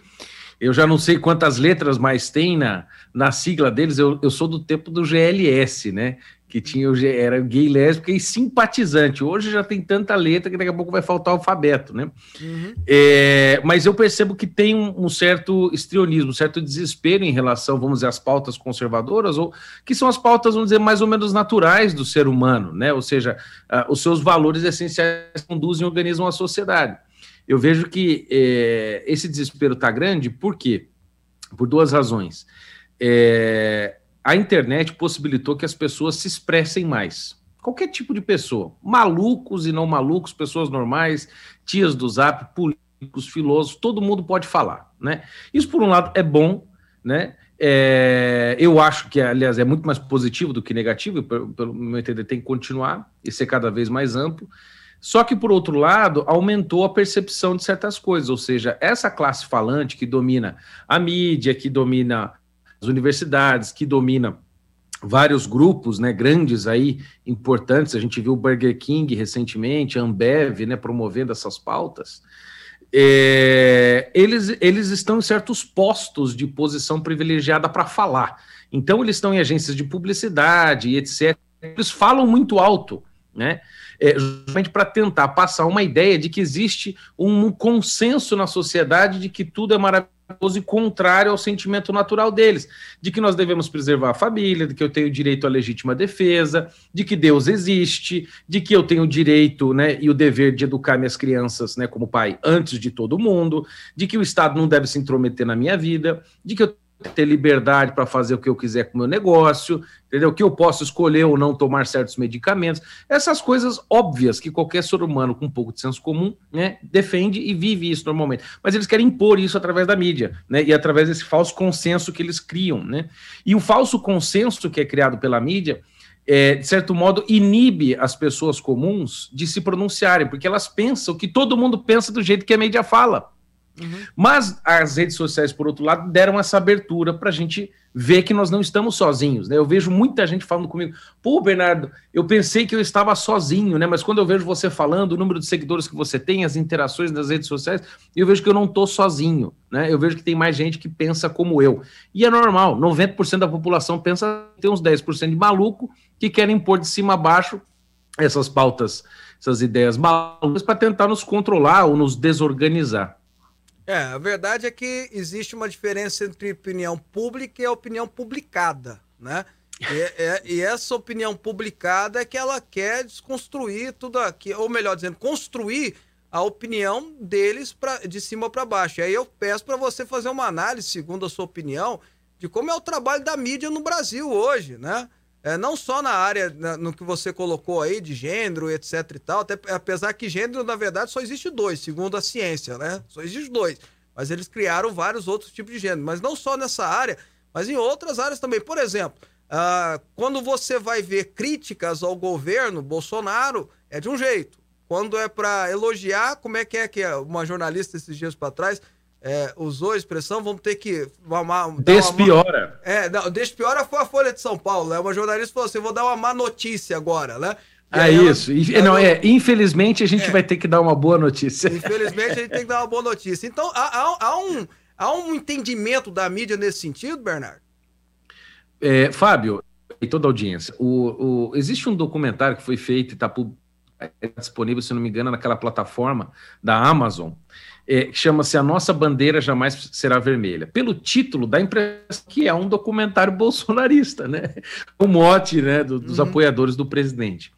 Eu já não sei quantas letras mais tem na, sigla deles, eu sou do tempo do GLS, né? Que tinha era gay, lésbica e simpatizante. Hoje já tem tanta letra que daqui a pouco vai faltar o alfabeto, né? Uhum. É, mas eu percebo que tem um, um, certo estrionismo, um certo desespero em relação, vamos dizer, às pautas conservadoras, ou que são as pautas, vamos dizer, mais ou menos naturais do ser humano, né? Ou seja, uh, os seus valores essenciais conduzem o organismo à sociedade. Eu vejo que é, esse desespero está grande, por quê? Por duas razões. É, a internet possibilitou que as pessoas se expressem mais. Qualquer tipo de pessoa, malucos e não malucos, pessoas normais, tias do zap, políticos, filósofos, todo mundo pode falar, né? Isso, por um lado, é bom, né? É, eu acho que, aliás, é muito mais positivo do que negativo, pelo, pelo meu entender, tem que continuar e ser cada vez mais amplo. Só que, por outro lado, aumentou a percepção de certas coisas, ou seja, essa classe falante que domina a mídia, que domina as universidades, que domina vários grupos, né, grandes aí, importantes, a gente viu o Burger King recentemente, a Ambev, né, promovendo essas pautas, é, eles, eles estão em certos postos de posição privilegiada para falar. Então, eles estão em agências de publicidade, etc. Eles falam muito alto, né? É, justamente para tentar passar uma ideia de que existe um consenso na sociedade de que tudo é maravilhoso e contrário ao sentimento natural deles, de que nós devemos preservar a família, de que eu tenho direito à legítima defesa, de que Deus existe, de que eu tenho o direito né, e o dever de educar minhas crianças né, como pai antes de todo mundo, de que o Estado não deve se intrometer na minha vida, de que eu ter liberdade para fazer o que eu quiser com o meu negócio, entendeu? Que eu posso escolher ou não tomar certos medicamentos. Essas coisas óbvias que qualquer ser humano com um pouco de senso comum né, defende e vive isso normalmente. Mas eles querem impor isso através da mídia, né? E através desse falso consenso que eles criam, né? E o falso consenso que é criado pela mídia. É, de certo modo, inibe as pessoas comuns de se pronunciarem, porque elas pensam que todo mundo pensa do jeito que a mídia fala. Uhum. Mas as redes sociais, por outro lado, deram essa abertura para a gente ver que nós não estamos sozinhos. Né? Eu vejo muita gente falando comigo, pô, Bernardo, eu pensei que eu estava sozinho, né? Mas quando eu vejo você falando, o número de seguidores que você tem, as interações das redes sociais, eu vejo que eu não estou sozinho. Né? Eu vejo que tem mais gente que pensa como eu. E é normal, 90% da população pensa, tem uns 10% de maluco que querem pôr de cima a baixo essas pautas, essas ideias malucas para tentar nos controlar ou nos desorganizar.
É, a verdade é que existe uma diferença entre opinião pública e a opinião publicada, né? E, é, e, essa opinião publicada é que ela quer desconstruir tudo aqui, ou melhor dizendo, construir a opinião deles pra, de cima para baixo. E aí eu peço para você fazer uma análise, segundo a sua opinião, de como é o trabalho da mídia no Brasil hoje, né? É, não só na área, na, no que você colocou aí, de gênero, etc e tal, até, apesar que gênero, na verdade, só existe dois, segundo a ciência, né? Só existe dois. Mas eles criaram vários outros tipos de gênero, mas não só nessa área, mas em outras áreas também. Por exemplo, uh, quando você vai ver críticas ao governo Bolsonaro, é de um jeito. Quando é para elogiar, como é que é que uma jornalista esses dias para trás é, usou a expressão, vamos ter que.
Uma, despiora.
Uma, é, não, despiora foi a Folha de São Paulo, né? Uma jornalista falou assim: vou dar uma má notícia agora, né?
E é isso. Ela, não, é, infelizmente a gente é, vai ter que dar uma boa notícia.
Infelizmente a gente tem que dar uma boa notícia. Então, há, há, há um, há um entendimento da mídia nesse sentido, Bernardo?
É, Fábio, e toda a audiência, o, o, existe um documentário que foi feito e está disponível, se não me engano, naquela plataforma da Amazon, é, chama-se A Nossa Bandeira Jamais Será Vermelha. Pelo título, dá a impressão que é um documentário bolsonarista, né? O mote né, do, dos uhum. apoiadores do presidente.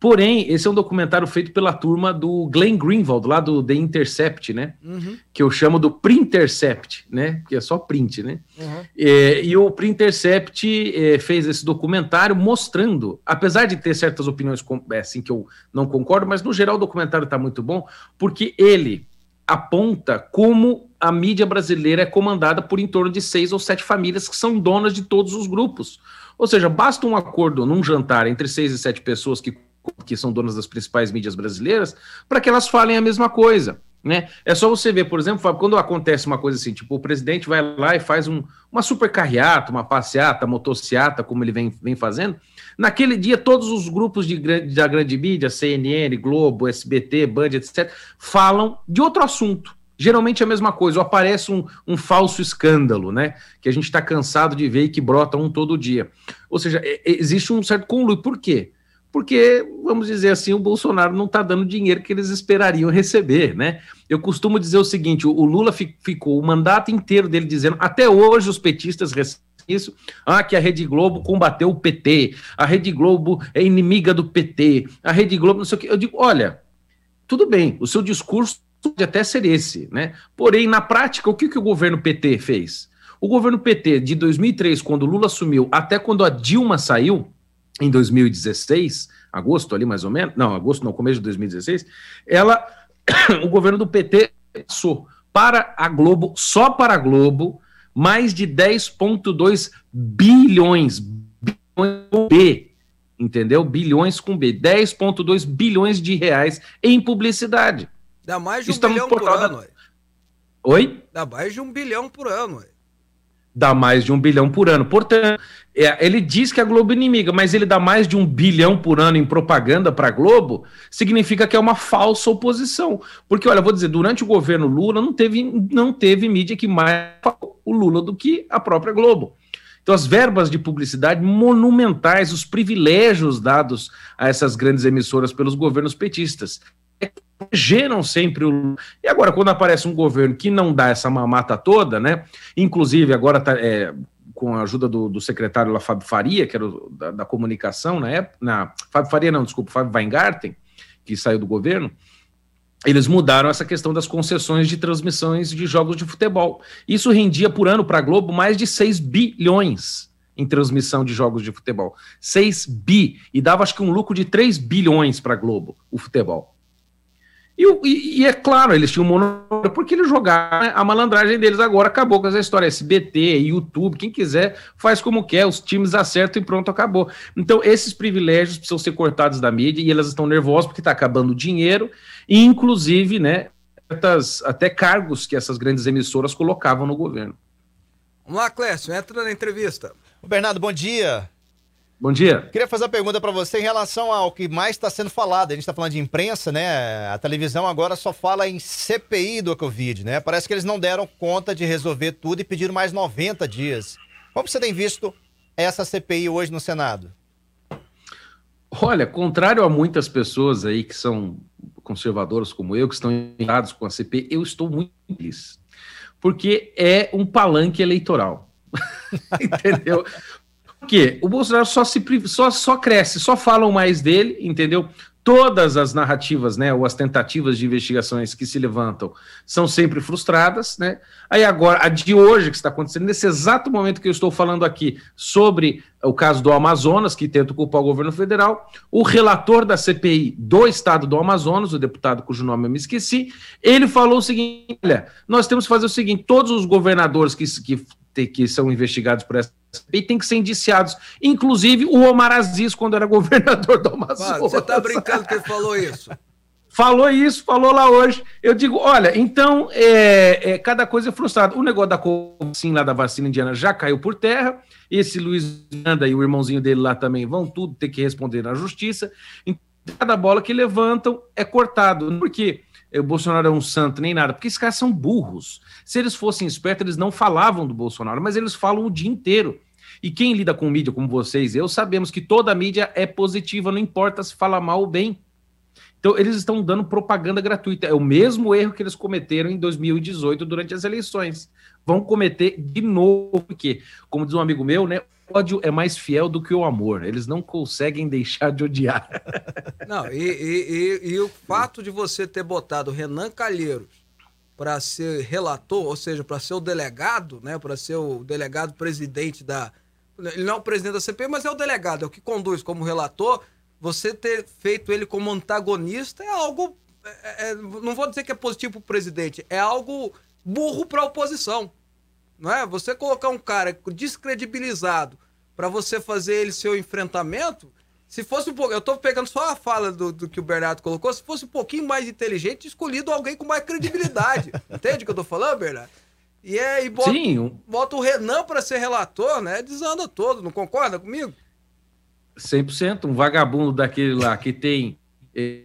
Porém, esse é um documentário feito pela turma do Glenn Greenwald, lá do The Intercept, né? Uhum. Que eu chamo do Printercept, né? Que é só print, né? Uhum. É, e o Printercept é, fez esse documentário mostrando, apesar de ter certas opiniões é, assim que eu não concordo, mas no geral o documentário está muito bom, porque ele aponta como a mídia brasileira é comandada por em torno de seis ou sete famílias que são donas de todos os grupos. Ou seja, basta um acordo num jantar entre seis e sete pessoas que, que são donas das principais mídias brasileiras para que elas falem a mesma coisa. Né? É só você ver, por exemplo, quando acontece uma coisa assim, tipo, o presidente vai lá e faz um, uma super carreata, uma passeata, motociata, como ele vem, vem fazendo. Naquele dia, todos os grupos de, da grande mídia, CNN, Globo, SBT, Band, etc., falam de outro assunto. Geralmente é a mesma coisa, ou aparece um, um falso escândalo, né? Que a gente está cansado de ver e que brota um todo dia. Ou seja, é, é, existe um certo conluio. Por quê? Porque, vamos dizer assim, o Bolsonaro não está dando dinheiro que eles esperariam receber, né? Eu costumo dizer o seguinte: o Lula ficou o mandato inteiro dele dizendo, até hoje os petistas recebem isso, ah, que a Rede Globo combateu o PT, a Rede Globo é inimiga do PT, a Rede Globo não sei o que. Eu digo, olha, tudo bem, o seu discurso pode até ser esse, né? Porém, na prática, o que, que o governo PT fez? O governo PT, de 2003, quando Lula assumiu, até quando a Dilma saiu, em 2016, agosto ali mais ou menos, não, agosto não, começo de 2016, ela, o governo do PT passou para a Globo, só para a Globo, mais de 10,2 bilhões, bilhões com B, entendeu? Bilhões com B, 10,2 bilhões de reais em publicidade.
Dá mais de um Estamos bilhão por ano. Da...
Oi?
Dá mais de um bilhão por ano. Ué.
Dá mais de um bilhão por ano. Portanto, é, ele diz que a Globo é inimiga, mas ele dá mais de um bilhão por ano em propaganda para a Globo, significa que é uma falsa oposição. Porque, olha, vou dizer, durante o governo Lula não teve, não teve mídia que mais o Lula do que a própria Globo. Então, as verbas de publicidade monumentais, os privilégios dados a essas grandes emissoras pelos governos petistas geram sempre o. E agora, quando aparece um governo que não dá essa mamata toda, né? Inclusive, agora tá, é, com a ajuda do, do secretário lá, Fábio Faria, que era o, da, da, comunicação na época. Na, Fábio Faria, não, desculpa, Fábio Weingarten, que saiu do governo. Eles mudaram essa questão das concessões de transmissões de jogos de futebol. Isso rendia por ano para a Globo mais de 6 bilhões em transmissão de jogos de futebol. 6 bi. E dava acho que um lucro de 3 bilhões para a Globo, o futebol. E, e, é claro, eles tinham monopólio porque eles jogaram né? a malandragem deles agora acabou com essa história. SBT, YouTube, quem quiser faz como quer, os times acertam e pronto, acabou. Então, esses privilégios precisam ser cortados da mídia e elas estão nervosas porque está acabando o dinheiro, e inclusive, né, até cargos que essas grandes emissoras colocavam no governo.
Vamos lá, Clécio, entra na entrevista.
Bernardo, bom dia.
Bom dia.
Queria fazer uma pergunta para você em relação ao que mais está sendo falado. A gente está falando de imprensa, né? A televisão agora só fala em CPI do Covid, né? Parece que eles não deram conta de resolver tudo e pediram mais 90 dias. Como você tem visto essa CPI hoje no Senado?
Olha, contrário a muitas pessoas aí que são conservadoras como eu, que estão engajados com a CPI, eu estou muito feliz. Porque é um palanque eleitoral. Entendeu? Quê? O Bolsonaro só, se, só, só cresce, só falam mais dele, entendeu? Todas as narrativas, né, ou as tentativas de investigações que se levantam são sempre frustradas, né? Aí agora, a de hoje que está acontecendo, nesse exato momento que eu estou falando aqui sobre o caso do Amazonas, que tenta culpar o governo federal, o relator da CPI do estado do Amazonas, o deputado cujo nome eu me esqueci, ele falou o seguinte: olha, nós temos que fazer o seguinte: todos os governadores que, que que são investigados por essa e tem que ser indiciados. Inclusive o Omar Aziz, quando era governador do Amazonas.
Você está brincando que ele falou isso?
Falou isso, falou lá hoje. Eu digo, olha, então, é, é cada coisa é frustrada. O negócio da Covaxin lá da vacina indiana já caiu por terra. Esse Luiz Miranda e o irmãozinho dele lá também vão tudo ter que responder na justiça. Então, cada bola que levantam é cortado. Por quê? O Bolsonaro é um santo, nem nada, porque esses caras são burros. Se eles fossem espertos, eles não falavam do Bolsonaro, mas eles falam o dia inteiro. E quem lida com mídia como vocês e eu, sabemos que toda mídia é positiva, não importa se fala mal ou bem. Então, eles estão dando propaganda gratuita. É o mesmo erro que eles cometeram em 2018 durante as eleições. Vão cometer de novo, porque, como diz um amigo meu, né? Ódio é mais fiel do que o amor. Eles não conseguem deixar de odiar.
Não, e, e, e, e o fato de você ter botado Renan Calheiros para ser relator, ou seja, para ser o delegado, né? Para ser o delegado presidente da. Ele não é o presidente da CPI, mas é o delegado, é o que conduz como relator você ter feito ele como antagonista é algo. É, é, não vou dizer que é positivo para o presidente, é algo burro para a oposição. Não é? Você colocar um cara descredibilizado para você fazer ele seu enfrentamento, se fosse um pouco. Eu estou pegando só a fala do, do, que o Bernardo colocou, se fosse um pouquinho mais inteligente, escolhido alguém com mais credibilidade. Entende o que eu estou falando, Bernardo? E, é, e bota, Sim. bota o Renan para ser relator, né? Desanda todo, não concorda comigo?
100%. Um vagabundo daquele lá que tem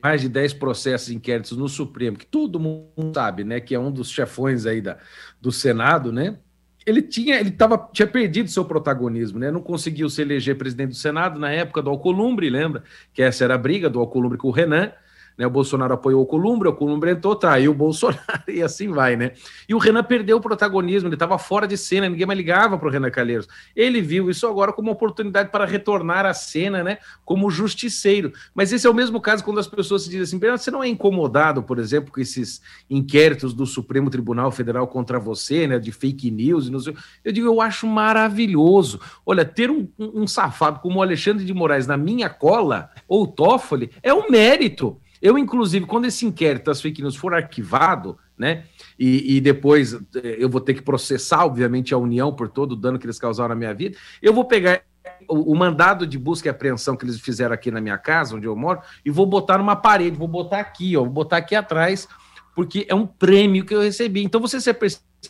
mais de 10 processos inquéritos no Supremo, que todo mundo sabe, né, que é um dos chefões aí da, do Senado, né? Ele tinha, ele tava, tinha perdido seu protagonismo, né? Não conseguiu se eleger presidente do Senado na época do Alcolumbre, lembra? Que essa era a briga do Alcolumbre com o Renan. Né, o Bolsonaro apoiou o Columbre, o Columbre entrou, traiu o Bolsonaro e assim vai, né? E o Renan perdeu o protagonismo, ele estava fora de cena, ninguém mais ligava para o Renan Calheiros. Ele viu isso agora como uma oportunidade para retornar à cena, né? Como justiceiro. Mas esse é o mesmo caso quando as pessoas se dizem assim: você não é incomodado, por exemplo, com esses inquéritos do Supremo Tribunal Federal contra você, né? De fake news e não sei. Eu digo, eu acho maravilhoso. Olha, ter um, um safado como o Alexandre de Moraes na minha cola, ou Toffoli, é um mérito. Eu, inclusive, quando esse inquérito das fake news for arquivado, né, e, e, depois eh, eu vou ter que processar, obviamente, a União por todo o dano que eles causaram na minha vida, eu vou pegar o, o, mandado de busca e apreensão que eles fizeram aqui na minha casa, onde eu moro, e vou botar numa parede, vou botar aqui, ó, vou botar aqui atrás, porque é um prêmio que eu recebi. Então, você ser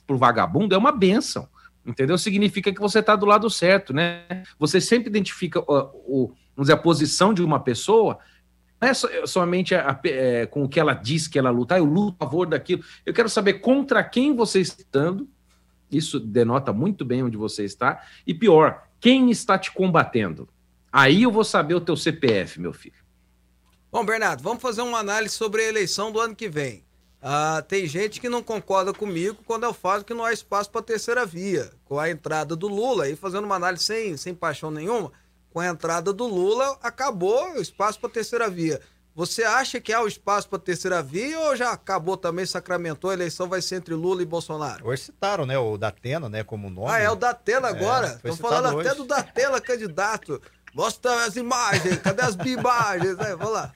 por vagabundo é uma benção, entendeu? Significa que você está do lado certo, né? Você sempre identifica o, vamos dizer, a posição de uma pessoa não é somente a, a, é, com o que ela diz que ela luta, ah, eu luto a favor daquilo. Eu quero saber contra quem você está. Isso denota muito bem onde você está. E pior, quem está te combatendo. Aí eu vou saber o teu CPF, meu filho.
Bom, Bernardo, vamos fazer uma análise sobre a eleição do ano que vem. Ah, tem gente que não concorda comigo quando eu falo que não há espaço para terceira via. Com a entrada do Lula, aí fazendo uma análise sem, sem paixão nenhuma, com a entrada do Lula, acabou o espaço para terceira via. Você acha que há o espaço para terceira via ou já acabou também, sacramentou, a eleição vai ser entre Lula e Bolsonaro?
Hoje citaram, né, o Datena, né, como nome.
Ah, é o Datena é, agora? Estão falando hoje. até do Datena candidato. Mostra as imagens, cadê as imagens? É, vamos lá.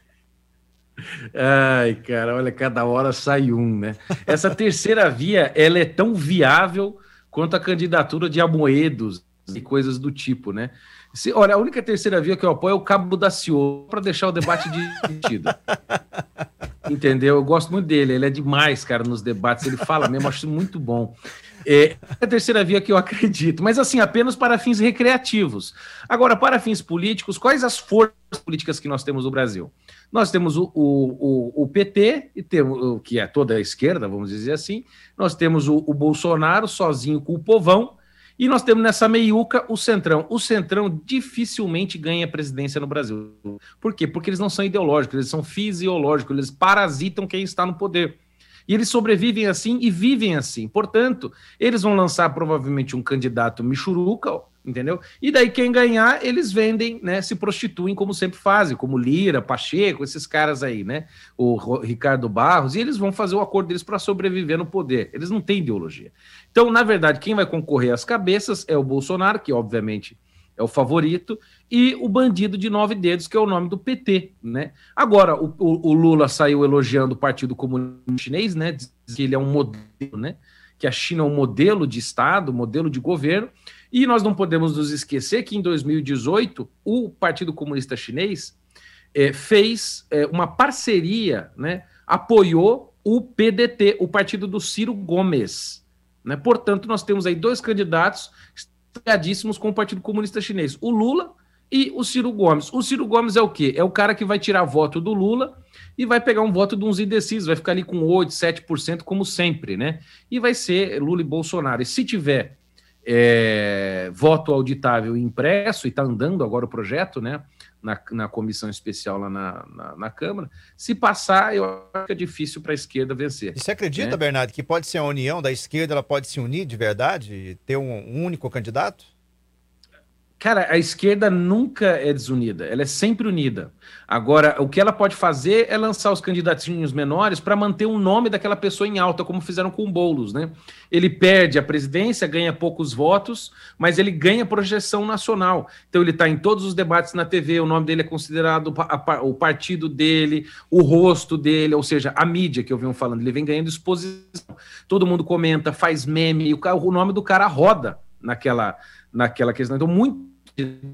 Ai, cara, olha, cada hora sai um, né? Essa terceira via, ela é tão viável quanto a candidatura de Amoedos e coisas do tipo, né? Se, olha, a única terceira via que eu apoio é o Cabo da Ciô, para deixar o debate divertido. Entendeu? Eu gosto muito dele, ele é demais, cara, nos debates, ele fala mesmo, acho muito bom. É a terceira via que eu acredito, mas assim, apenas para fins recreativos. Agora, para fins políticos, quais as forças políticas que nós temos no Brasil? Nós temos o, o, o, PT, e temos, que é toda a esquerda, vamos dizer assim, nós temos o, o Bolsonaro sozinho com o povão, e nós temos nessa meiuca o Centrão. O Centrão dificilmente ganha presidência no Brasil. Por quê? Porque eles não são ideológicos, eles são fisiológicos, eles parasitam quem está no poder. E eles sobrevivem assim e vivem assim. Portanto, eles vão lançar provavelmente um candidato michuruca, entendeu? E daí quem ganhar, eles vendem, né, se prostituem como sempre fazem, como Lira, Pacheco, esses caras aí, né? O Ricardo Barros, e eles vão fazer o acordo deles para sobreviver no poder. Eles não têm ideologia. Então, na verdade, quem vai concorrer às cabeças é o Bolsonaro, que obviamente é o favorito, e o bandido de nove dedos, que é o nome do PT, né? Agora, o, o, o Lula saiu elogiando o Partido Comunista Chinês, né? Diz que ele é um modelo, né? Que a China é um modelo de Estado, modelo de governo, e nós não podemos nos esquecer que em 2018 o Partido Comunista Chinês é, fez é, uma parceria, né? Apoiou o PDT, o partido do Ciro Gomes, né? Portanto, nós temos aí dois candidatos estreadíssimos com o Partido Comunista Chinês, o Lula e o Ciro Gomes. O Ciro Gomes é o quê? É o cara que vai tirar voto do Lula e vai pegar um voto de uns indecisos, vai ficar ali com 8, 7%, como sempre, né? E vai ser Lula e Bolsonaro. E se tiver é, voto auditável impresso, e está andando agora o projeto, né? na, na comissão especial lá na, na, na, Câmara. Se passar, eu acho que é difícil para a esquerda vencer.
E você acredita, né? Bernardo, que pode ser a união da esquerda, ela pode se unir de verdade, ter um, um único candidato?
Cara, a esquerda nunca é desunida, ela é sempre unida. Agora, o que ela pode fazer é lançar os candidatinhos menores para manter o nome daquela pessoa em alta, como fizeram com o Boulos, né? Ele perde a presidência, ganha poucos votos, mas ele ganha projeção nacional. Então, ele está em todos os debates na TV, o nome dele é considerado o partido dele, o rosto dele, ou seja, a mídia que eu venho falando, ele vem ganhando exposição. Todo mundo comenta, faz meme, o, o nome do cara roda naquela naquela questão. Então, muito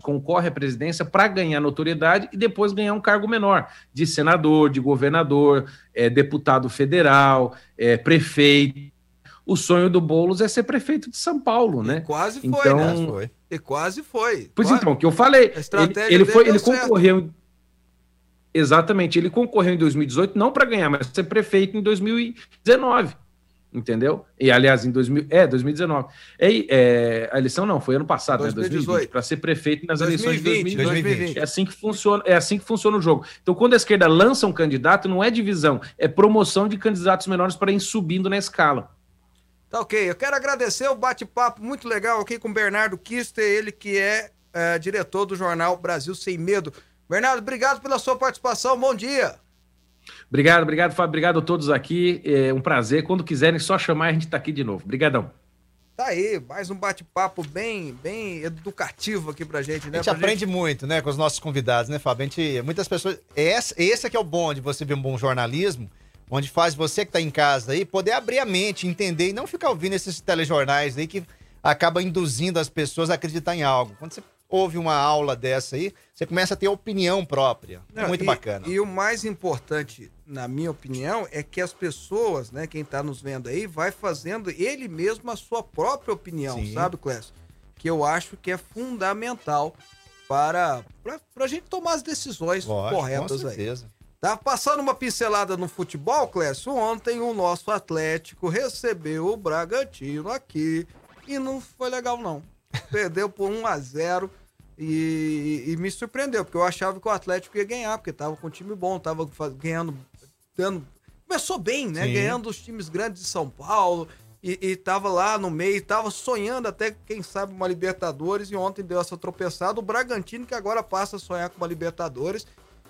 concorre à presidência para ganhar notoriedade e depois ganhar um cargo menor, de senador, de governador, é, deputado federal, é, prefeito. O sonho do Boulos é ser prefeito de São Paulo, né? E
quase foi, então... né? Foi. E quase foi.
Pois quase. então, que eu falei, ele, ele foi, ele concorreu. Exatamente. Ele concorreu em 2018 não para ganhar, mas para ser prefeito em 2019 entendeu? E aliás, em 2000, é, 2019. É, é, a eleição não, foi ano passado, 2018. né? 2020, para ser prefeito nas 2020, eleições de 2020. 2020. É assim que funciona, é assim que funciona o jogo. Então, quando a esquerda lança um candidato, não é divisão, é promoção de candidatos menores para ir subindo na escala.
Tá ok. Eu quero agradecer o bate-papo muito legal aqui com o Bernardo Kister, ele que é, é diretor do jornal Brasil Sem Medo. Bernardo, obrigado pela sua participação. Bom dia.
Obrigado, obrigado, Fábio. Obrigado a todos aqui. É um prazer. Quando quiserem, só chamar a gente está aqui de novo. Obrigadão.
Tá aí, mais um bate-papo bem, bem educativo aqui pra gente, né?
A gente
pra
aprende gente... muito, né, com os nossos convidados, né, Fábio? A gente, muitas pessoas. Esse, esse aqui é o bom de você ver um bom jornalismo, onde faz você que tá em casa aí poder abrir a mente, entender e não ficar ouvindo esses telejornais aí que acaba induzindo as pessoas a acreditar em algo. Quando você ouve uma aula dessa aí, você começa a ter opinião própria. Não, Muito
e,
bacana.
E o mais importante, na minha opinião, é que as pessoas, né, quem está nos vendo aí, vai fazendo ele mesmo a sua própria opinião, Sim. sabe, Clécio? Que eu acho que é fundamental para, para, para a gente tomar as decisões Lógico, corretas aí. Tá passando uma pincelada no futebol, Clécio. Ontem o nosso Atlético recebeu o Bragantino aqui e não foi legal, não. Perdeu por 1 a 0 e, e, me surpreendeu, porque eu achava que o Atlético ia ganhar, porque tava com um time bom, tava ganhando, dando, começou bem, né? Sim. Ganhando os times grandes de São Paulo e, e tava lá no meio, tava sonhando até, quem sabe, uma Libertadores e ontem deu essa tropeçada. O Bragantino que agora passa a sonhar com uma Libertadores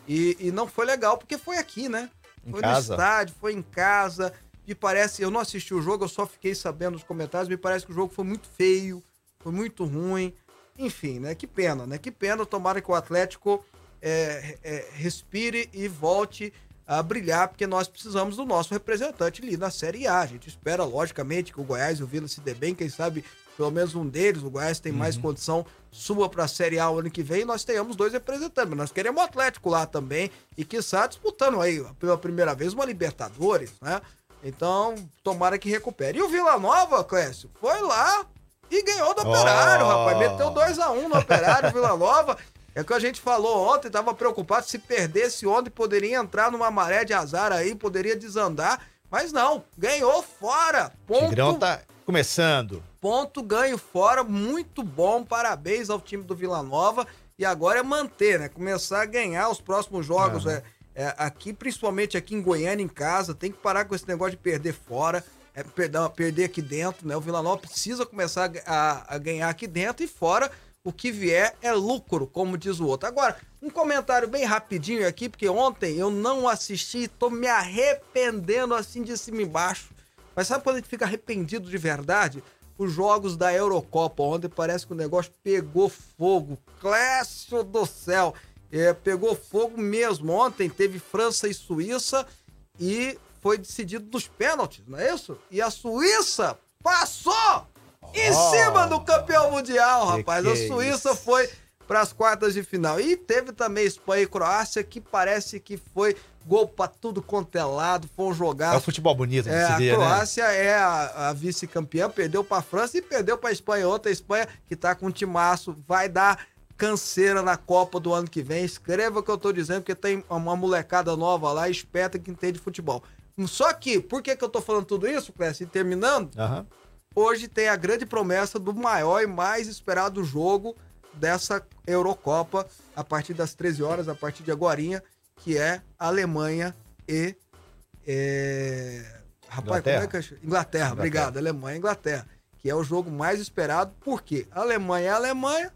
e, e não foi legal, porque foi aqui, né?
Em
foi
casa.
no estádio, foi em casa. Me parece, eu não assisti o jogo, eu só fiquei sabendo nos comentários, me parece que o jogo foi muito feio, foi muito ruim. Enfim, né? Que pena, né? Que pena. Tomara que o Atlético é, é, respire e volte a brilhar, porque nós precisamos do nosso representante ali na Série A. A gente espera, logicamente, que o Goiás e o Vila se dê bem, quem sabe pelo menos um deles, o Goiás tem mais uhum. condição, suba para a Série A o ano que vem e nós tenhamos dois representantes. Mas nós queremos o Atlético lá também e, quiçá, disputando aí pela primeira vez uma Libertadores, né? Então, tomara que recupere. E o Vila Nova, Clécio, foi lá, e ganhou do Operário, oh. rapaz. Meteu 2x1 um no Operário, Vila Nova. É o que a gente falou ontem, tava preocupado se perdesse ontem, poderia entrar numa maré de azar aí, poderia desandar. Mas não, ganhou fora.
Ponto. Tigrão tá começando.
Ponto ganho fora, muito bom. Parabéns ao time do Vila Nova. E agora é manter, né? Começar a ganhar os próximos jogos. Uhum. É, é, aqui, principalmente aqui em Goiânia, em casa, tem que parar com esse negócio de perder fora é, perder, perder aqui dentro, né? O Vila Nova precisa começar a, a, ganhar aqui dentro e fora o que vier é lucro, como diz o outro. Agora, um comentário bem rapidinho aqui, porque ontem eu não assisti, tô me arrependendo assim de cima e embaixo. Mas sabe quando a gente fica arrependido de verdade? Os jogos da Eurocopa, ontem parece que o negócio pegou fogo. Clécio do céu! É, pegou fogo mesmo. Ontem teve França e Suíça e foi decidido nos pênaltis, não é isso? E a Suíça passou em cima do campeão mundial, rapaz. a é Suíça foi para as quartas de final. E teve também Espanha e Croácia, que parece que foi gol para tudo quanto é lado, foi um jogar.
É o futebol bonito
é, A né? Croácia né? é a, a vice-campeã, perdeu para a França e perdeu para a Espanha. Outra Espanha que tá com um timaço, vai dar canseira na Copa do ano que vem. Escreva o que eu tô dizendo, porque tem uma molecada nova lá, esperta que entende futebol. Só que, por que, que eu tô falando tudo isso, Clécio? E terminando,
uhum.
Hoje tem a grande promessa do maior e mais esperado jogo dessa Eurocopa, a partir das 13 horas, a partir de agora, que é Alemanha e. É... Rapaz, Inglaterra. como é que é? Inglaterra, Inglaterra, obrigado. Alemanha e Inglaterra. Que é o jogo mais esperado, porque Alemanha é Alemanha,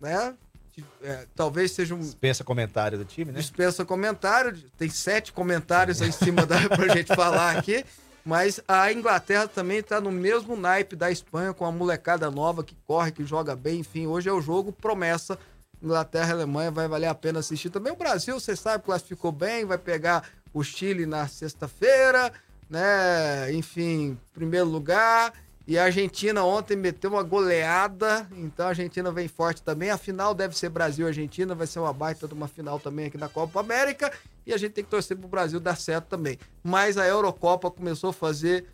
né? é, talvez seja um.
Dispensa comentário do time, né?
Dispensa comentário. Tem sete comentários aí em cima da, pra gente falar aqui. Mas a Inglaterra também está no mesmo naipe da Espanha, com a molecada nova que corre, que joga bem. Enfim, hoje é o jogo promessa. Inglaterra e Alemanha vai valer a pena assistir também. O Brasil, você sabe, classificou bem, vai pegar o Chile na sexta-feira, né? Enfim, primeiro lugar. E a Argentina ontem meteu uma goleada, então a Argentina vem forte também. A final deve ser Brasil-Argentina, vai ser uma baita de uma final também aqui na Copa América. E a gente tem que torcer pro Brasil dar certo também. Mas a Eurocopa começou a fazer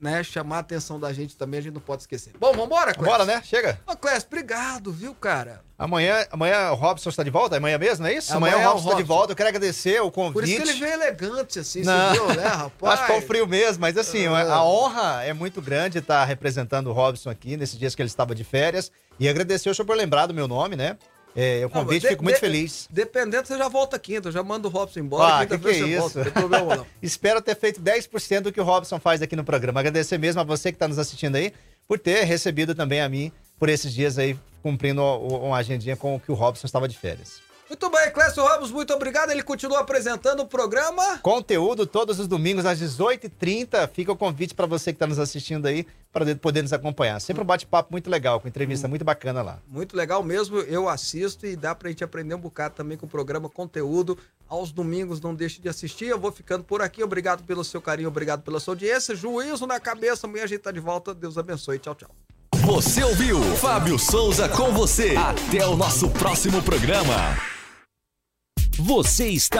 né, chamar a atenção da gente também, a gente não pode esquecer. Bom, vambora,
Clécio? Bora, né? Chega.
Ô, Clécio, obrigado, viu, cara?
Amanhã, amanhã o Robson está de volta? Amanhã mesmo, não é isso? Amanhã, amanhã o Robson está de volta. Eu quero agradecer o convite. Por isso
que ele veio elegante, assim, não. você viu, né, rapaz?
Acho que foi frio mesmo, mas assim, a é. honra é muito grande estar representando o Robson aqui nesses dias que ele estava de férias. E agradecer o senhor por lembrar do meu nome, né? É, o convite, não, de, fico muito de, feliz.
Dependendo, você já volta quinta. Eu já mando o Robson embora.
Ah, que, que é isso? Volta, não problema, não. Espero ter feito 10% do que o Robson faz aqui no programa. Agradecer mesmo a você que está nos assistindo aí por ter recebido também a mim por esses dias aí, cumprindo uma agendinha com o que o Robson estava de férias.
Muito bem, Clécio Ramos, muito obrigado. Ele continua apresentando o programa.
Conteúdo todos os domingos às 18h30. Fica o convite para você que está nos assistindo aí, para poder nos acompanhar. Sempre um bate-papo muito legal, com entrevista muito bacana lá.
Muito legal mesmo, eu assisto e dá para a gente aprender um bocado também com o programa Conteúdo. Aos domingos, não deixe de assistir. Eu vou ficando por aqui. Obrigado pelo seu carinho, obrigado pela sua audiência. Juízo na cabeça, amanhã a gente está de volta. Deus abençoe. Tchau, tchau.
Você ouviu Fábio Souza com você. Até o nosso próximo programa. Você está